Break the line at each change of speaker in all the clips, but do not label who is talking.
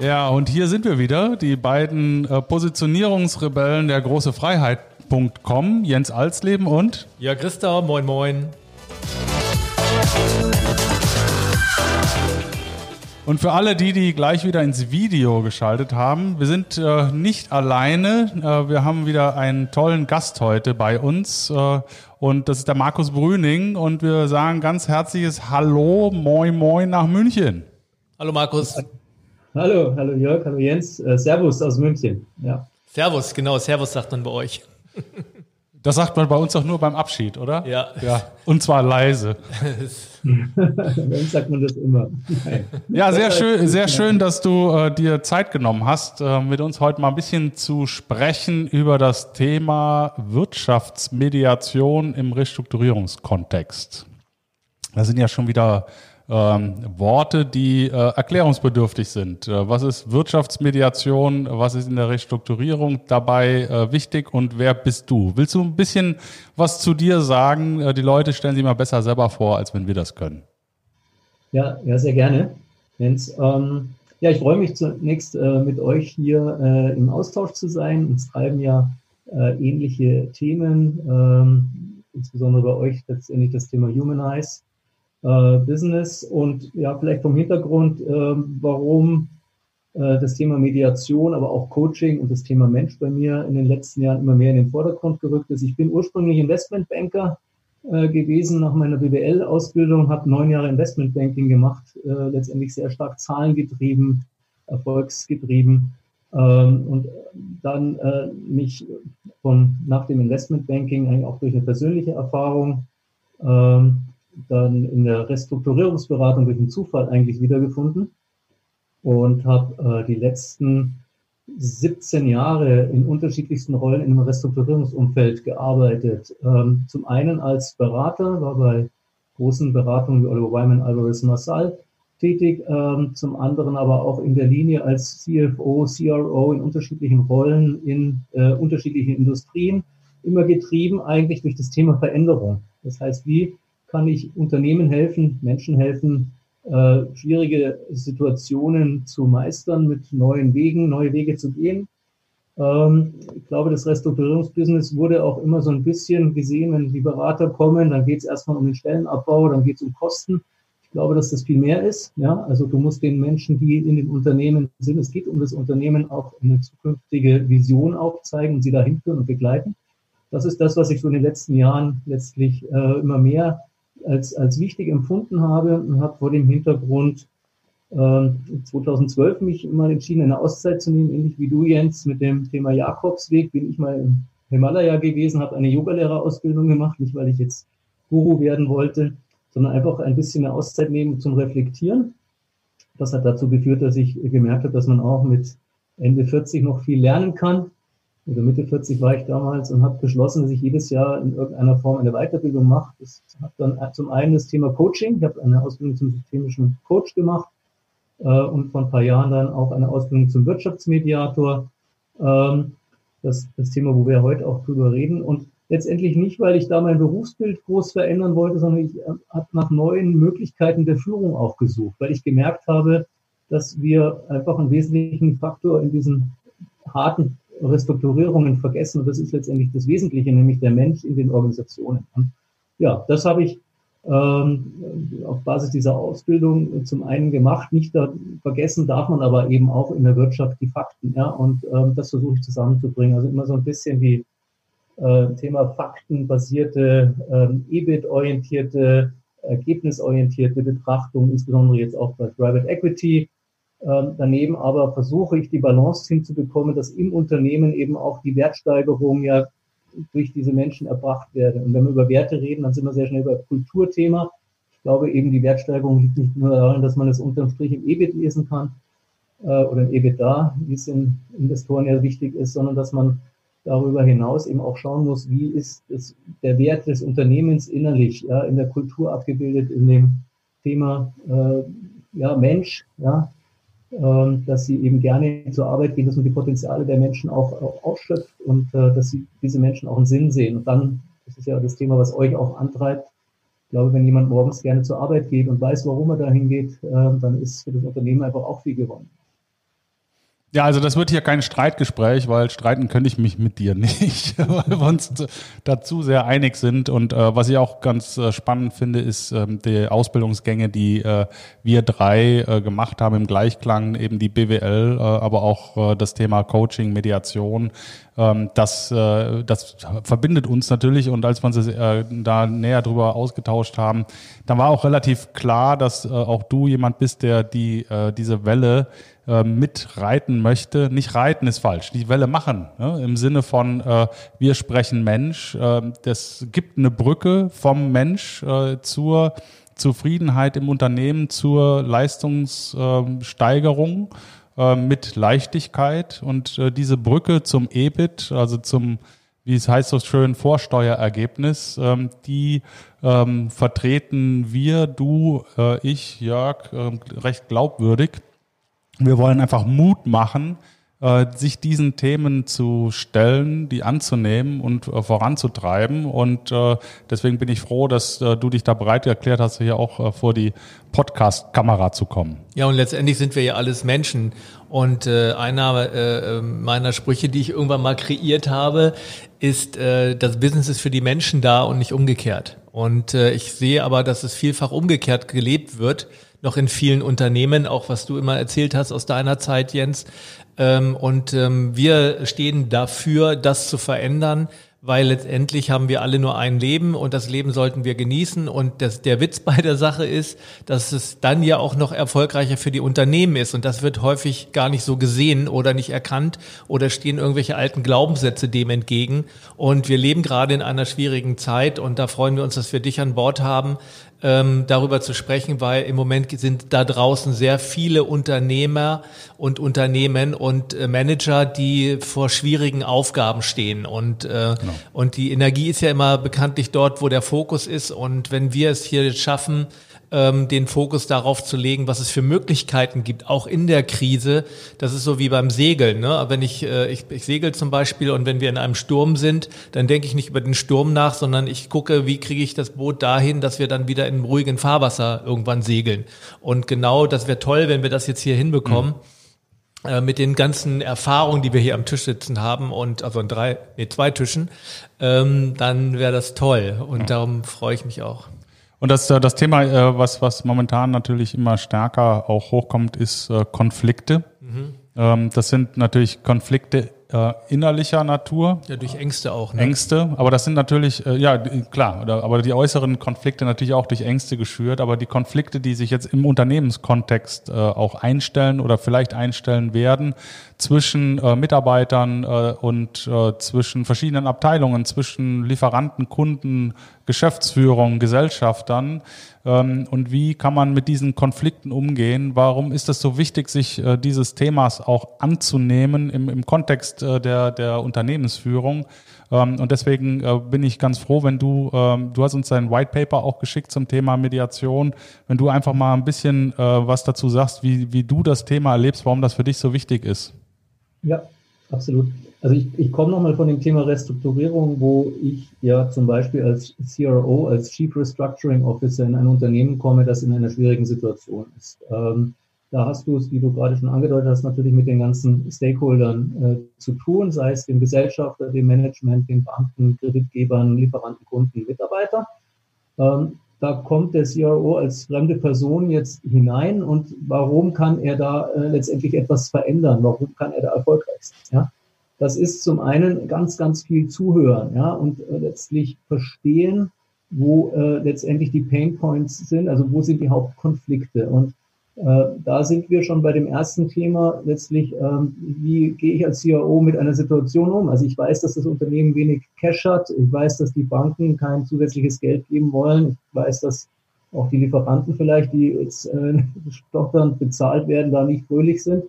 Ja, und hier sind wir wieder, die beiden äh, Positionierungsrebellen der große Freiheit.com, Jens Alsleben und
Ja, Christa, moin moin.
Und für alle die, die gleich wieder ins Video geschaltet haben, wir sind äh, nicht alleine. Äh, wir haben wieder einen tollen Gast heute bei uns. Äh, und das ist der Markus Brüning. Und wir sagen ganz herzliches Hallo, moin, moin nach München.
Hallo Markus.
Hallo, hallo Jörg, hallo Jens. Äh, Servus aus München. Ja.
Servus, genau, Servus sagt man bei euch.
Das sagt man bei uns doch nur beim Abschied, oder?
Ja.
ja. Und zwar leise.
Dann sagt man das immer.
Ja, sehr schön, sehr schön, dass du äh, dir Zeit genommen hast, äh, mit uns heute mal ein bisschen zu sprechen über das Thema Wirtschaftsmediation im Restrukturierungskontext. Da sind ja schon wieder ähm, Worte, die äh, erklärungsbedürftig sind. Äh, was ist Wirtschaftsmediation? Was ist in der Restrukturierung dabei äh, wichtig und wer bist du? Willst du ein bisschen was zu dir sagen? Äh, die Leute stellen sich mal besser selber vor, als wenn wir das können.
Ja, ja, sehr gerne. Jens. Ähm, ja, ich freue mich zunächst äh, mit euch hier äh, im Austausch zu sein. Uns treiben ja ähnliche Themen, ähm, insbesondere bei euch letztendlich das Thema Humanize äh, Business und ja, vielleicht vom Hintergrund, äh, warum äh, das Thema Mediation, aber auch Coaching und das Thema Mensch bei mir in den letzten Jahren immer mehr in den Vordergrund gerückt ist. Ich bin ursprünglich Investmentbanker äh, gewesen nach meiner BWL-Ausbildung, habe neun Jahre Investmentbanking gemacht, äh, letztendlich sehr stark zahlengetrieben, erfolgsgetrieben. Ähm, und dann äh, mich von nach dem Investmentbanking eigentlich auch durch eine persönliche Erfahrung ähm, dann in der Restrukturierungsberatung durch einen Zufall eigentlich wiedergefunden und habe äh, die letzten 17 Jahre in unterschiedlichsten Rollen im Restrukturierungsumfeld gearbeitet. Ähm, zum einen als Berater, war bei großen Beratungen wie Oliver Wyman, Alvarez Massal tätig, ähm, zum anderen aber auch in der Linie als CFO, CRO in unterschiedlichen Rollen in äh, unterschiedlichen Industrien, immer getrieben eigentlich durch das Thema Veränderung. Das heißt, wie kann ich Unternehmen helfen, Menschen helfen, äh, schwierige Situationen zu meistern, mit neuen Wegen, neue Wege zu gehen. Ähm, ich glaube, das Restrukturierungsbusiness wurde auch immer so ein bisschen gesehen, wenn die Berater kommen, dann geht es erstmal um den Stellenabbau, dann geht es um Kosten. Ich glaube, dass das viel mehr ist. Ja, also du musst den Menschen, die in den Unternehmen sind, es geht um das Unternehmen auch eine zukünftige Vision aufzeigen und sie dahin führen und begleiten. Das ist das, was ich so in den letzten Jahren letztlich äh, immer mehr als, als wichtig empfunden habe und habe vor dem Hintergrund äh, 2012 mich mal entschieden, eine Auszeit zu nehmen, ähnlich wie du, Jens, mit dem Thema Jakobsweg. Bin ich mal im Himalaya gewesen, habe eine Yogalehrerausbildung gemacht, nicht weil ich jetzt Guru werden wollte, sondern einfach ein bisschen eine Auszeit nehmen zum Reflektieren. Das hat dazu geführt, dass ich gemerkt habe, dass man auch mit Ende 40 noch viel lernen kann also Mitte 40 war ich damals und habe beschlossen, dass ich jedes Jahr in irgendeiner Form eine Weiterbildung mache. Das hat dann zum einen das Thema Coaching. Ich habe eine Ausbildung zum systemischen Coach gemacht äh, und vor ein paar Jahren dann auch eine Ausbildung zum Wirtschaftsmediator. Ähm, das, das Thema, wo wir heute auch drüber reden. Und letztendlich nicht, weil ich da mein Berufsbild groß verändern wollte, sondern ich äh, habe nach neuen Möglichkeiten der Führung auch gesucht, weil ich gemerkt habe, dass wir einfach einen wesentlichen Faktor in diesen harten Restrukturierungen vergessen. Und das ist letztendlich das Wesentliche, nämlich der Mensch in den Organisationen. Ja, das habe ich ähm, auf Basis dieser Ausbildung zum einen gemacht. Nicht da, vergessen darf man aber eben auch in der Wirtschaft die Fakten. Ja, und ähm, das versuche ich zusammenzubringen. Also immer so ein bisschen wie äh, Thema faktenbasierte, ähm, EBIT-orientierte, ergebnisorientierte Betrachtung, insbesondere jetzt auch bei Private Equity daneben aber versuche ich die Balance hinzubekommen, dass im Unternehmen eben auch die Wertsteigerung ja durch diese Menschen erbracht werde. Und wenn wir über Werte reden, dann sind wir sehr schnell über Kulturthema. Ich glaube eben, die Wertsteigerung liegt nicht nur darin, dass man es unterm Strich im EBIT lesen kann äh, oder im EBITDA, wie es in Investoren ja wichtig ist, sondern dass man darüber hinaus eben auch schauen muss, wie ist es, der Wert des Unternehmens innerlich, ja, in der Kultur abgebildet, in dem Thema äh, ja, Mensch, ja, ähm, dass sie eben gerne zur Arbeit gehen, dass man die Potenziale der Menschen auch, auch ausschöpft und äh, dass sie diese Menschen auch einen Sinn sehen. Und dann, das ist ja das Thema, was euch auch antreibt. Ich glaube, wenn jemand morgens gerne zur Arbeit geht und weiß, warum er dahin geht, äh, dann ist für das Unternehmen einfach auch viel gewonnen.
Ja, also das wird hier kein Streitgespräch, weil streiten könnte ich mich mit dir nicht, weil wir uns dazu sehr einig sind. Und äh, was ich auch ganz äh, spannend finde, ist ähm, die Ausbildungsgänge, die äh, wir drei äh, gemacht haben im Gleichklang, eben die BWL, äh, aber auch äh, das Thema Coaching, Mediation. Ähm, das, äh, das verbindet uns natürlich. Und als wir uns äh, da näher drüber ausgetauscht haben, dann war auch relativ klar, dass äh, auch du jemand bist, der die äh, diese Welle äh, mitreiten möchte. Nicht reiten ist falsch, die Welle machen. Ne? Im Sinne von, äh, wir sprechen Mensch. Äh, das gibt eine Brücke vom Mensch äh, zur Zufriedenheit im Unternehmen, zur Leistungssteigerung äh, mit Leichtigkeit. Und äh, diese Brücke zum EBIT, also zum wie es heißt so schön, Vorsteuerergebnis, ähm, die ähm, vertreten wir, du, äh, ich, Jörg, äh, recht glaubwürdig. Wir wollen einfach Mut machen, äh, sich diesen Themen zu stellen, die anzunehmen und äh, voranzutreiben. Und äh, deswegen bin ich froh, dass du dich da bereit erklärt hast, hier auch vor die Podcast-Kamera zu kommen.
Ja, und letztendlich sind wir ja alles Menschen. Und äh, einer äh, meiner Sprüche, die ich irgendwann mal kreiert habe, ist, äh, das Business ist für die Menschen da und nicht umgekehrt. Und äh, ich sehe aber, dass es vielfach umgekehrt gelebt wird noch in vielen Unternehmen, auch was du immer erzählt hast aus deiner Zeit, Jens. Ähm, und ähm, wir stehen dafür, das zu verändern, weil letztendlich haben wir alle nur ein Leben und das Leben sollten wir genießen. Und das, der Witz bei der Sache ist, dass es dann ja auch noch erfolgreicher für die Unternehmen ist. Und das wird häufig gar nicht so gesehen oder nicht erkannt oder stehen irgendwelche alten Glaubenssätze dem entgegen. Und wir leben gerade in einer schwierigen Zeit und da freuen wir uns, dass wir dich an Bord haben, ähm, darüber zu sprechen, weil im Moment sind da draußen sehr viele Unternehmer und Unternehmen und äh, Manager, die vor schwierigen Aufgaben stehen. Und, äh, genau. und die Energie ist ja immer bekanntlich dort, wo der Fokus ist. Und wenn wir es hier schaffen, ähm, den Fokus darauf zu legen, was es für Möglichkeiten gibt, auch in der Krise. Das ist so wie beim Segeln. Ne? Wenn ich, äh, ich, ich segel zum Beispiel und wenn wir in einem Sturm sind, dann denke ich nicht über den Sturm nach, sondern ich gucke, wie kriege ich das Boot dahin, dass wir dann wieder in ruhigen Fahrwasser irgendwann segeln. Und genau, das wäre toll, wenn wir das jetzt hier hinbekommen. Mhm äh, mit den ganzen Erfahrungen, die wir hier am Tisch sitzen haben und also an drei, nee, zwei Tischen, ähm, dann wäre das toll und darum freue ich mich auch.
Und das, äh, das Thema, äh, was, was momentan natürlich immer stärker auch hochkommt, ist äh, Konflikte. Mhm. Ähm, das sind natürlich Konflikte äh, innerlicher Natur.
Ja, durch Ängste auch.
Ne? Ängste, aber das sind natürlich, äh, ja klar, aber die äußeren Konflikte natürlich auch durch Ängste geschürt, aber die Konflikte, die sich jetzt im Unternehmenskontext äh, auch einstellen oder vielleicht einstellen werden, zwischen äh, Mitarbeitern äh, und äh, zwischen verschiedenen Abteilungen, zwischen Lieferanten, Kunden, Geschäftsführung, Gesellschaftern, und wie kann man mit diesen Konflikten umgehen? Warum ist es so wichtig, sich äh, dieses Themas auch anzunehmen im, im Kontext äh, der, der Unternehmensführung? Ähm, und deswegen äh, bin ich ganz froh, wenn du, ähm, du hast uns dein White Paper auch geschickt zum Thema Mediation, wenn du einfach mal ein bisschen was dazu sagst, wie, wie du das Thema erlebst, warum das für dich so wichtig ist.
Ja, absolut. Also ich, ich komme nochmal von dem Thema Restrukturierung, wo ich ja zum Beispiel als CRO, als Chief Restructuring Officer in ein Unternehmen komme, das in einer schwierigen Situation ist. Ähm, da hast du es, wie du gerade schon angedeutet hast, natürlich mit den ganzen Stakeholdern äh, zu tun, sei es dem Gesellschafter, dem Management, den Banken, Kreditgebern, Lieferanten, Kunden, Mitarbeiter. Ähm, da kommt der CRO als fremde Person jetzt hinein und warum kann er da äh, letztendlich etwas verändern? Warum kann er da erfolgreich sein? Ja? Das ist zum einen ganz, ganz viel Zuhören, ja, und äh, letztlich verstehen, wo äh, letztendlich die Pain Points sind, also wo sind die Hauptkonflikte. Und äh, da sind wir schon bei dem ersten Thema letztlich, ähm, wie gehe ich als CIO mit einer Situation um? Also ich weiß, dass das Unternehmen wenig Cash hat, ich weiß, dass die Banken kein zusätzliches Geld geben wollen, ich weiß, dass auch die Lieferanten vielleicht, die jetzt äh, stottern, bezahlt werden, da nicht fröhlich sind.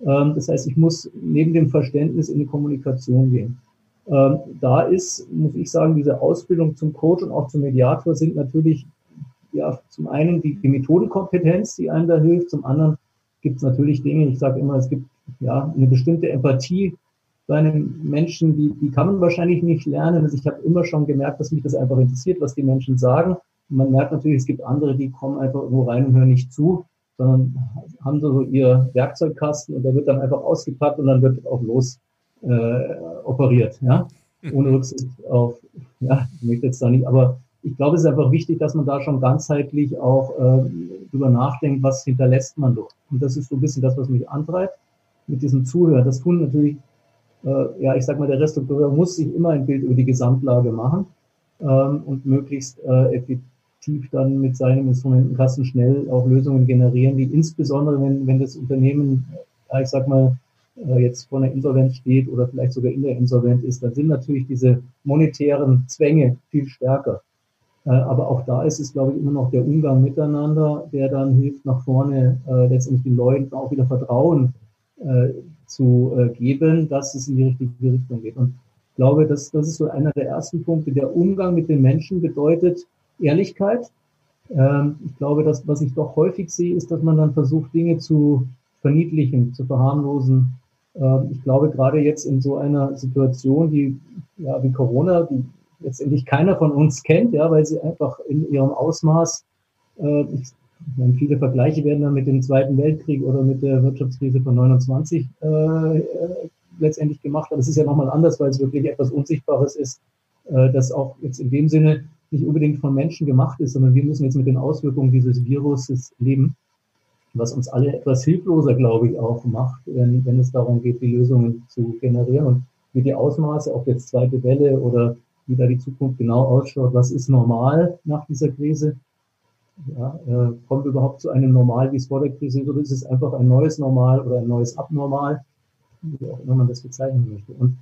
Ähm, das heißt, ich muss neben dem Verständnis in die Kommunikation gehen. Ähm, da ist, muss ich sagen, diese Ausbildung zum Coach und auch zum Mediator sind natürlich ja zum einen die, die Methodenkompetenz, die einem da hilft, zum anderen gibt es natürlich Dinge, ich sage immer, es gibt ja eine bestimmte Empathie bei einem Menschen, die, die kann man wahrscheinlich nicht lernen. Also ich habe immer schon gemerkt, dass mich das einfach interessiert, was die Menschen sagen. Und man merkt natürlich, es gibt andere, die kommen einfach irgendwo rein und hören nicht zu. Sondern haben so ihr Werkzeugkasten und der wird dann einfach ausgepackt und dann wird auch los äh, operiert, ja, ohne Rücksicht auf, ja, ich möchte jetzt da nicht, aber ich glaube, es ist einfach wichtig, dass man da schon ganzheitlich auch äh, drüber nachdenkt, was hinterlässt man doch. Und das ist so ein bisschen das, was mich antreibt mit diesem Zuhören. Das tun natürlich, äh, ja, ich sag mal, der Restaurateur muss sich immer ein Bild über die Gesamtlage machen ähm, und möglichst äh, effektiv dann mit seinem Instrumentenkasten schnell auch Lösungen generieren, die insbesondere, wenn, wenn das Unternehmen, ich sag mal, äh, jetzt vor einer Insolvenz steht oder vielleicht sogar in der Insolvenz ist, dann sind natürlich diese monetären Zwänge viel stärker. Äh, aber auch da ist es, glaube ich, immer noch der Umgang miteinander, der dann hilft, nach vorne äh, letztendlich den Leuten auch wieder Vertrauen äh, zu äh, geben, dass es in die richtige Richtung geht. Und ich glaube, das, das ist so einer der ersten Punkte. Der Umgang mit den Menschen bedeutet Ehrlichkeit. Ähm, ich glaube, dass, was ich doch häufig sehe, ist, dass man dann versucht, Dinge zu verniedlichen, zu verharmlosen. Ähm, ich glaube, gerade jetzt in so einer Situation, die, ja, wie Corona, die letztendlich keiner von uns kennt, ja, weil sie einfach in ihrem Ausmaß, äh, ich meine, viele Vergleiche werden dann mit dem Zweiten Weltkrieg oder mit der Wirtschaftskrise von 29 äh, äh, letztendlich gemacht, aber es ist ja nochmal anders, weil es wirklich etwas Unsichtbares ist, äh, das auch jetzt in dem Sinne nicht unbedingt von Menschen gemacht ist, sondern wir müssen jetzt mit den Auswirkungen dieses Viruses leben, was uns alle etwas hilfloser, glaube ich, auch macht, wenn, wenn es darum geht, die Lösungen zu generieren und wie die Ausmaße, ob jetzt zweite Welle oder wie da die Zukunft genau ausschaut. Was ist normal nach dieser Krise? Ja, äh, kommt überhaupt zu einem Normal, wie es vor der Krise ist, oder ist es einfach ein neues Normal oder ein neues Abnormal, wie auch immer man das bezeichnen möchte. Und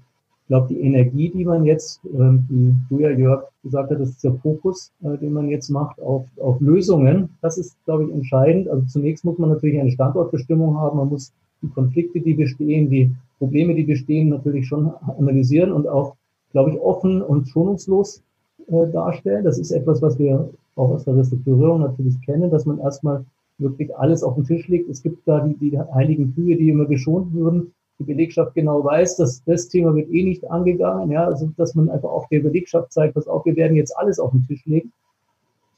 ich glaube, die Energie, die man jetzt, äh, wie du ja, Jörg, gesagt ist der Fokus, äh, den man jetzt macht auf, auf Lösungen. Das ist, glaube ich, entscheidend. Also zunächst muss man natürlich eine Standortbestimmung haben. Man muss die Konflikte, die bestehen, die Probleme, die bestehen, natürlich schon analysieren und auch glaube ich, offen und schonungslos äh, darstellen. Das ist etwas, was wir auch aus der Restrukturierung natürlich kennen, dass man erstmal wirklich alles auf den Tisch legt. Es gibt da die, die heiligen Kühe, die immer geschont würden. Die Belegschaft genau weiß, dass das Thema wird eh nicht angegangen. Ja, also dass man einfach auch der Belegschaft zeigt, dass auch wir werden jetzt alles auf den Tisch legen.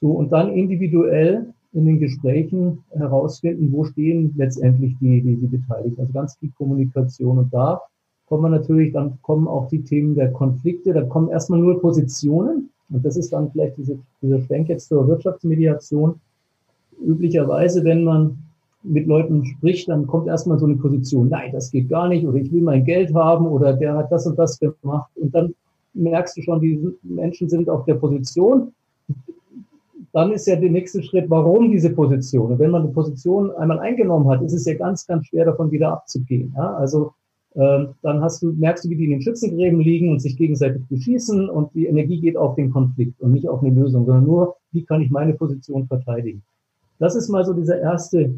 So und dann individuell in den Gesprächen herausfinden, wo stehen letztendlich die, die, die Beteiligten. Also ganz viel Kommunikation und da kommen wir natürlich, dann kommen auch die Themen der Konflikte, da kommen erstmal nur Positionen und das ist dann vielleicht diese, dieser Schwenk jetzt zur Wirtschaftsmediation. Üblicherweise, wenn man mit Leuten spricht, dann kommt erstmal so eine Position, nein, das geht gar nicht oder ich will mein Geld haben oder der hat das und das gemacht und dann merkst du schon, die Menschen sind auf der Position. Dann ist ja der nächste Schritt, warum diese Position? Und wenn man die Position einmal eingenommen hat, ist es ja ganz, ganz schwer davon wieder abzugehen. Ja? Also ähm, dann hast du, merkst du, wie die in den Schützengräben liegen und sich gegenseitig beschießen und die Energie geht auf den Konflikt und nicht auf eine Lösung, sondern nur, wie kann ich meine Position verteidigen. Das ist mal so dieser erste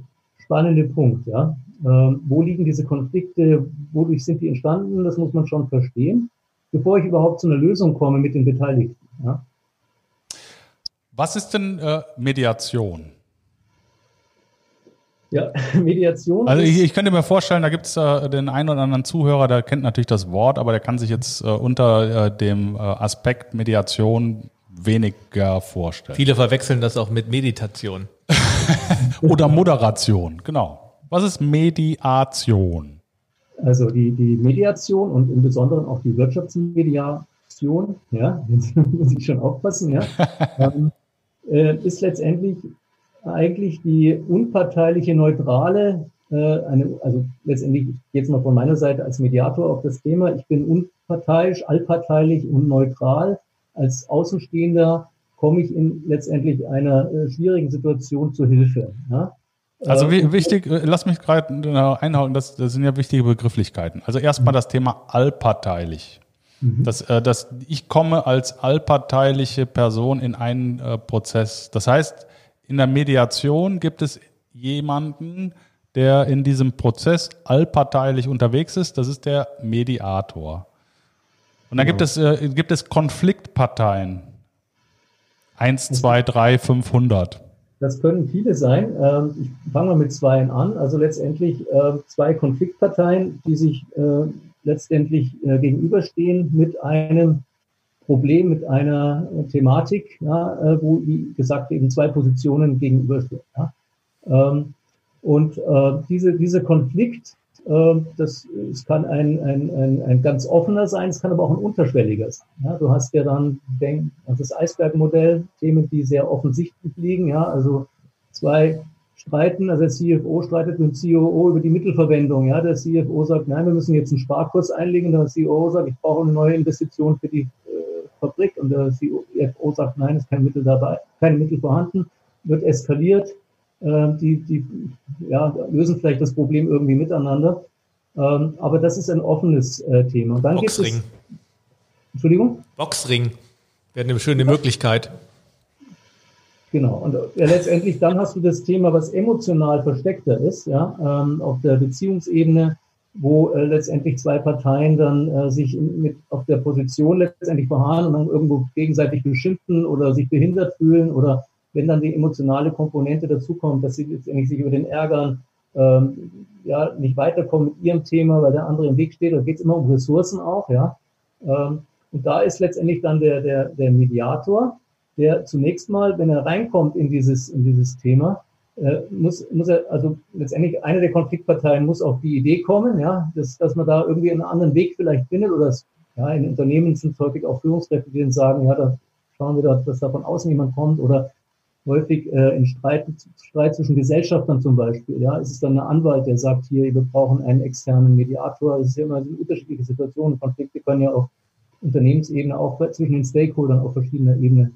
spannende Punkt, ja. Ähm, wo liegen diese Konflikte, wodurch sind die entstanden, das muss man schon verstehen, bevor ich überhaupt zu einer Lösung komme mit den Beteiligten, ja.
Was ist denn äh, Mediation?
Ja, Mediation.
Also ich, ich, könnte mir vorstellen, da gibt es äh, den einen oder anderen Zuhörer, der kennt natürlich das Wort, aber der kann sich jetzt äh, unter äh, dem äh, Aspekt Mediation weniger vorstellen.
Viele verwechseln das auch mit Meditation.
oder Moderation, genau. Was ist Mediation?
Also die, die Mediation und im Besonderen auch die Wirtschaftsmediation, ja, jetzt muss ich schon aufpassen, ja, ähm, äh, ist letztendlich eigentlich die unparteiliche, neutrale, äh, eine, also letztendlich jetzt mal von meiner Seite als Mediator auf das Thema. Ich bin unparteiisch, allparteilich und neutral. Als Außenstehender komme ich in letztendlich einer äh, schwierigen Situation zu Hilfe. Ja?
Also äh, wichtig, äh, lass mich gerade einhauen, das, das sind ja wichtige Begrifflichkeiten. Also erstmal das Thema allparteilich. Mhm. Das, das, ich komme als allparteiliche Person in einen äh, Prozess. Das heißt, in der Mediation gibt es jemanden, der in diesem Prozess allparteilich unterwegs ist. Das ist der Mediator. Und dann genau. gibt, es, äh, gibt es Konfliktparteien. Eins, zwei, drei, 500.
Das können viele sein. Ähm, ich fange mal mit zwei an. Also letztendlich äh, zwei Konfliktparteien, die sich äh, letztendlich äh, gegenüberstehen mit einem Problem mit einer Thematik, äh, wo, wie gesagt, eben zwei Positionen gegenüberstehen. Ähm, Und diese, dieser Konflikt, das, es kann ein, ein, ein, ein ganz offener sein, es kann aber auch ein unterschwelliger sein. Ja, du hast ja dann denk, also das Eisbergmodell, Themen, die sehr offensichtlich liegen, ja, also zwei streiten, also der CFO streitet mit dem COO über die Mittelverwendung. Ja, der CFO sagt, nein, wir müssen jetzt einen Sparkurs einlegen. Der COO sagt, ich brauche eine neue Investition für die äh, Fabrik. Und der CFO sagt, nein, es ist kein Mittel dabei, keine Mittel vorhanden. Wird eskaliert. Äh, die, die ja, lösen vielleicht das Problem irgendwie miteinander. Ähm, aber das ist ein offenes äh, Thema. Und
dann Boxring. Gibt es, Entschuldigung? Boxring wäre eine schöne ja. Möglichkeit.
Genau. Und ja, letztendlich dann hast du das Thema, was emotional versteckter ist, ja, ähm, auf der Beziehungsebene, wo äh, letztendlich zwei Parteien dann äh, sich in, mit auf der Position letztendlich verharren und dann irgendwo gegenseitig beschimpfen oder sich behindert fühlen oder wenn dann die emotionale Komponente dazukommt, dass sie letztendlich sich über den ärgern, ähm, ja, nicht weiterkommen mit ihrem Thema, weil der andere im Weg steht. Da geht es immer um Ressourcen auch, ja. Ähm, und da ist letztendlich dann der, der, der Mediator, der zunächst mal, wenn er reinkommt in dieses, in dieses Thema, äh, muss, muss er, also letztendlich eine der Konfliktparteien muss auf die Idee kommen, ja, dass, dass man da irgendwie einen anderen Weg vielleicht findet oder es, ja, in Unternehmen sind häufig auch Führungskräfte, die dann sagen, ja, da schauen wir, da, dass da von außen jemand kommt oder häufig äh, in Streit, Streit zwischen Gesellschaftern zum Beispiel, ja, ist dann ein Anwalt, der sagt, hier, wir brauchen einen externen Mediator. Es ist ja immer so unterschiedliche Situationen. Konflikte können ja auf Unternehmensebene auch zwischen den Stakeholdern auf verschiedener Ebene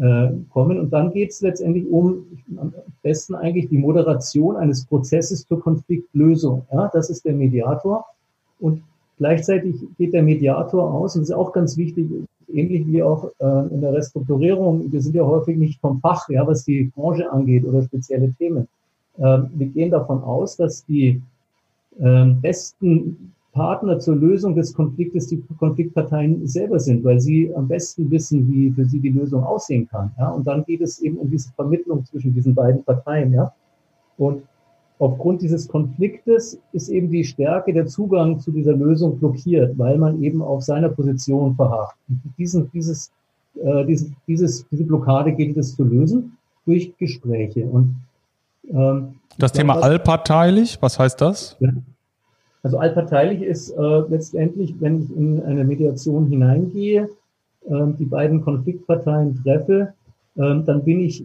äh, kommen. Und dann geht es letztendlich um am besten eigentlich die Moderation eines Prozesses zur Konfliktlösung. Ja, das ist der Mediator. Und gleichzeitig geht der Mediator aus, und das ist auch ganz wichtig, ähnlich wie auch äh, in der Restrukturierung, wir sind ja häufig nicht vom Fach, ja, was die Branche angeht oder spezielle Themen. Ähm, wir gehen davon aus, dass die ähm, besten Partner zur Lösung des Konfliktes die Konfliktparteien selber sind, weil sie am besten wissen, wie für sie die Lösung aussehen kann. Ja? Und dann geht es eben um diese Vermittlung zwischen diesen beiden Parteien. Ja? Und aufgrund dieses Konfliktes ist eben die Stärke der Zugang zu dieser Lösung blockiert, weil man eben auf seiner Position verharrt. Diesen, dieses, äh, dieses, dieses, diese Blockade gilt es zu lösen durch Gespräche. Und
ähm, das Thema allparteilich, was heißt das? Ja.
Also allparteilich ist äh, letztendlich, wenn ich in eine Mediation hineingehe, äh, die beiden Konfliktparteien treffe, äh, dann bin ich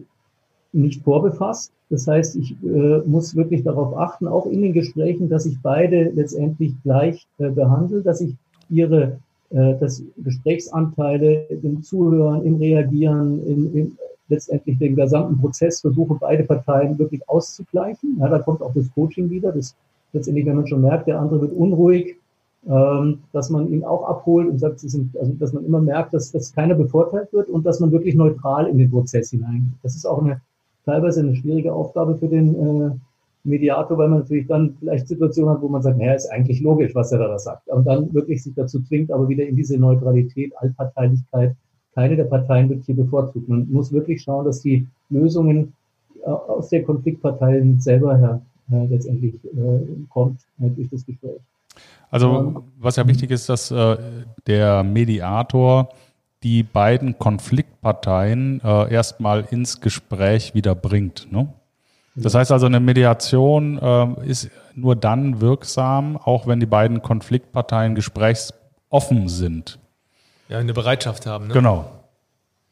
nicht vorbefasst. Das heißt, ich äh, muss wirklich darauf achten, auch in den Gesprächen, dass ich beide letztendlich gleich äh, behandle, dass ich ihre äh, das Gesprächsanteile im Zuhören, im Reagieren, in, in letztendlich den gesamten Prozess versuche, beide Parteien wirklich auszugleichen. Ja, da kommt auch das Coaching wieder, das letztendlich, wenn man schon merkt, der andere wird unruhig, ähm, dass man ihn auch abholt und sagt, sind, also, dass man immer merkt, dass, dass keiner bevorteilt wird und dass man wirklich neutral in den Prozess hineingeht. Das ist auch eine teilweise eine schwierige Aufgabe für den äh, Mediator, weil man natürlich dann vielleicht Situationen hat, wo man sagt, naja, ist eigentlich logisch, was er da sagt. Und dann wirklich sich dazu zwingt, aber wieder in diese Neutralität, Allparteilichkeit, keine der Parteien wird hier bevorzugt. Man muss wirklich schauen, dass die Lösungen äh, aus der Konfliktparteien selber her äh, letztendlich äh, kommt äh, durch das Gespräch.
Also was ja wichtig ist, dass äh, der Mediator die beiden Konfliktparteien äh, erstmal ins Gespräch wieder bringt. Ne? Das heißt also, eine Mediation äh, ist nur dann wirksam, auch wenn die beiden Konfliktparteien gesprächsoffen sind.
Ja, eine Bereitschaft haben. Ne?
Genau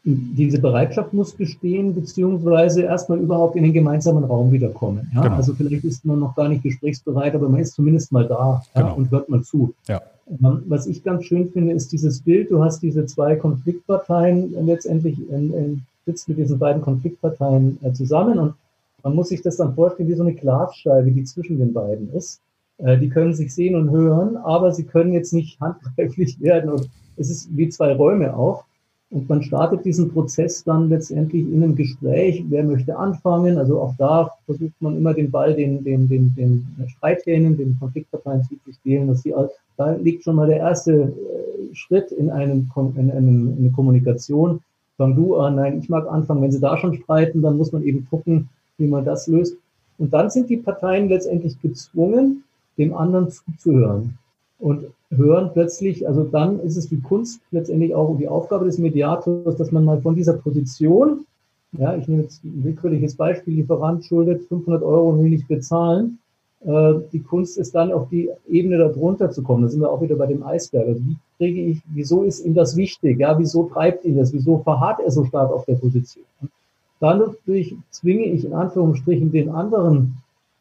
diese Bereitschaft muss bestehen, beziehungsweise erstmal überhaupt in den gemeinsamen Raum wiederkommen. Ja? Genau. Also vielleicht ist man noch gar nicht gesprächsbereit, aber man ist zumindest mal da genau. ja, und hört mal zu. Ja. Ähm, was ich ganz schön finde, ist dieses Bild, du hast diese zwei Konfliktparteien letztendlich in, in, sitzt mit diesen beiden Konfliktparteien äh, zusammen und man muss sich das dann vorstellen wie so eine Glasscheibe, die zwischen den beiden ist. Äh, die können sich sehen und hören, aber sie können jetzt nicht handgreiflich werden und es ist wie zwei Räume auch. Und man startet diesen Prozess dann letztendlich in einem Gespräch. Wer möchte anfangen? Also auch da versucht man immer den Ball den, den, den, den Streithähnen, den Konfliktparteien zuzuspielen. Dass die, da liegt schon mal der erste äh, Schritt in, einem, in, einem, in eine Kommunikation. Fang du an, nein, ich mag anfangen. Wenn sie da schon streiten, dann muss man eben gucken, wie man das löst. Und dann sind die Parteien letztendlich gezwungen, dem anderen zuzuhören. Und hören plötzlich, also dann ist es die Kunst letztendlich auch die Aufgabe des Mediators, dass man mal von dieser Position Ja, ich nehme jetzt ein willkürliches Beispiel. Lieferant schuldet 500 Euro und will nicht bezahlen. Äh, die Kunst ist dann auf die Ebene darunter zu kommen. Da sind wir auch wieder bei dem Eisberg. Also wie kriege ich, wieso ist ihm das wichtig? Ja, wieso treibt ihn das? Wieso verharrt er so stark auf der Position? Und dadurch zwinge ich in Anführungsstrichen den anderen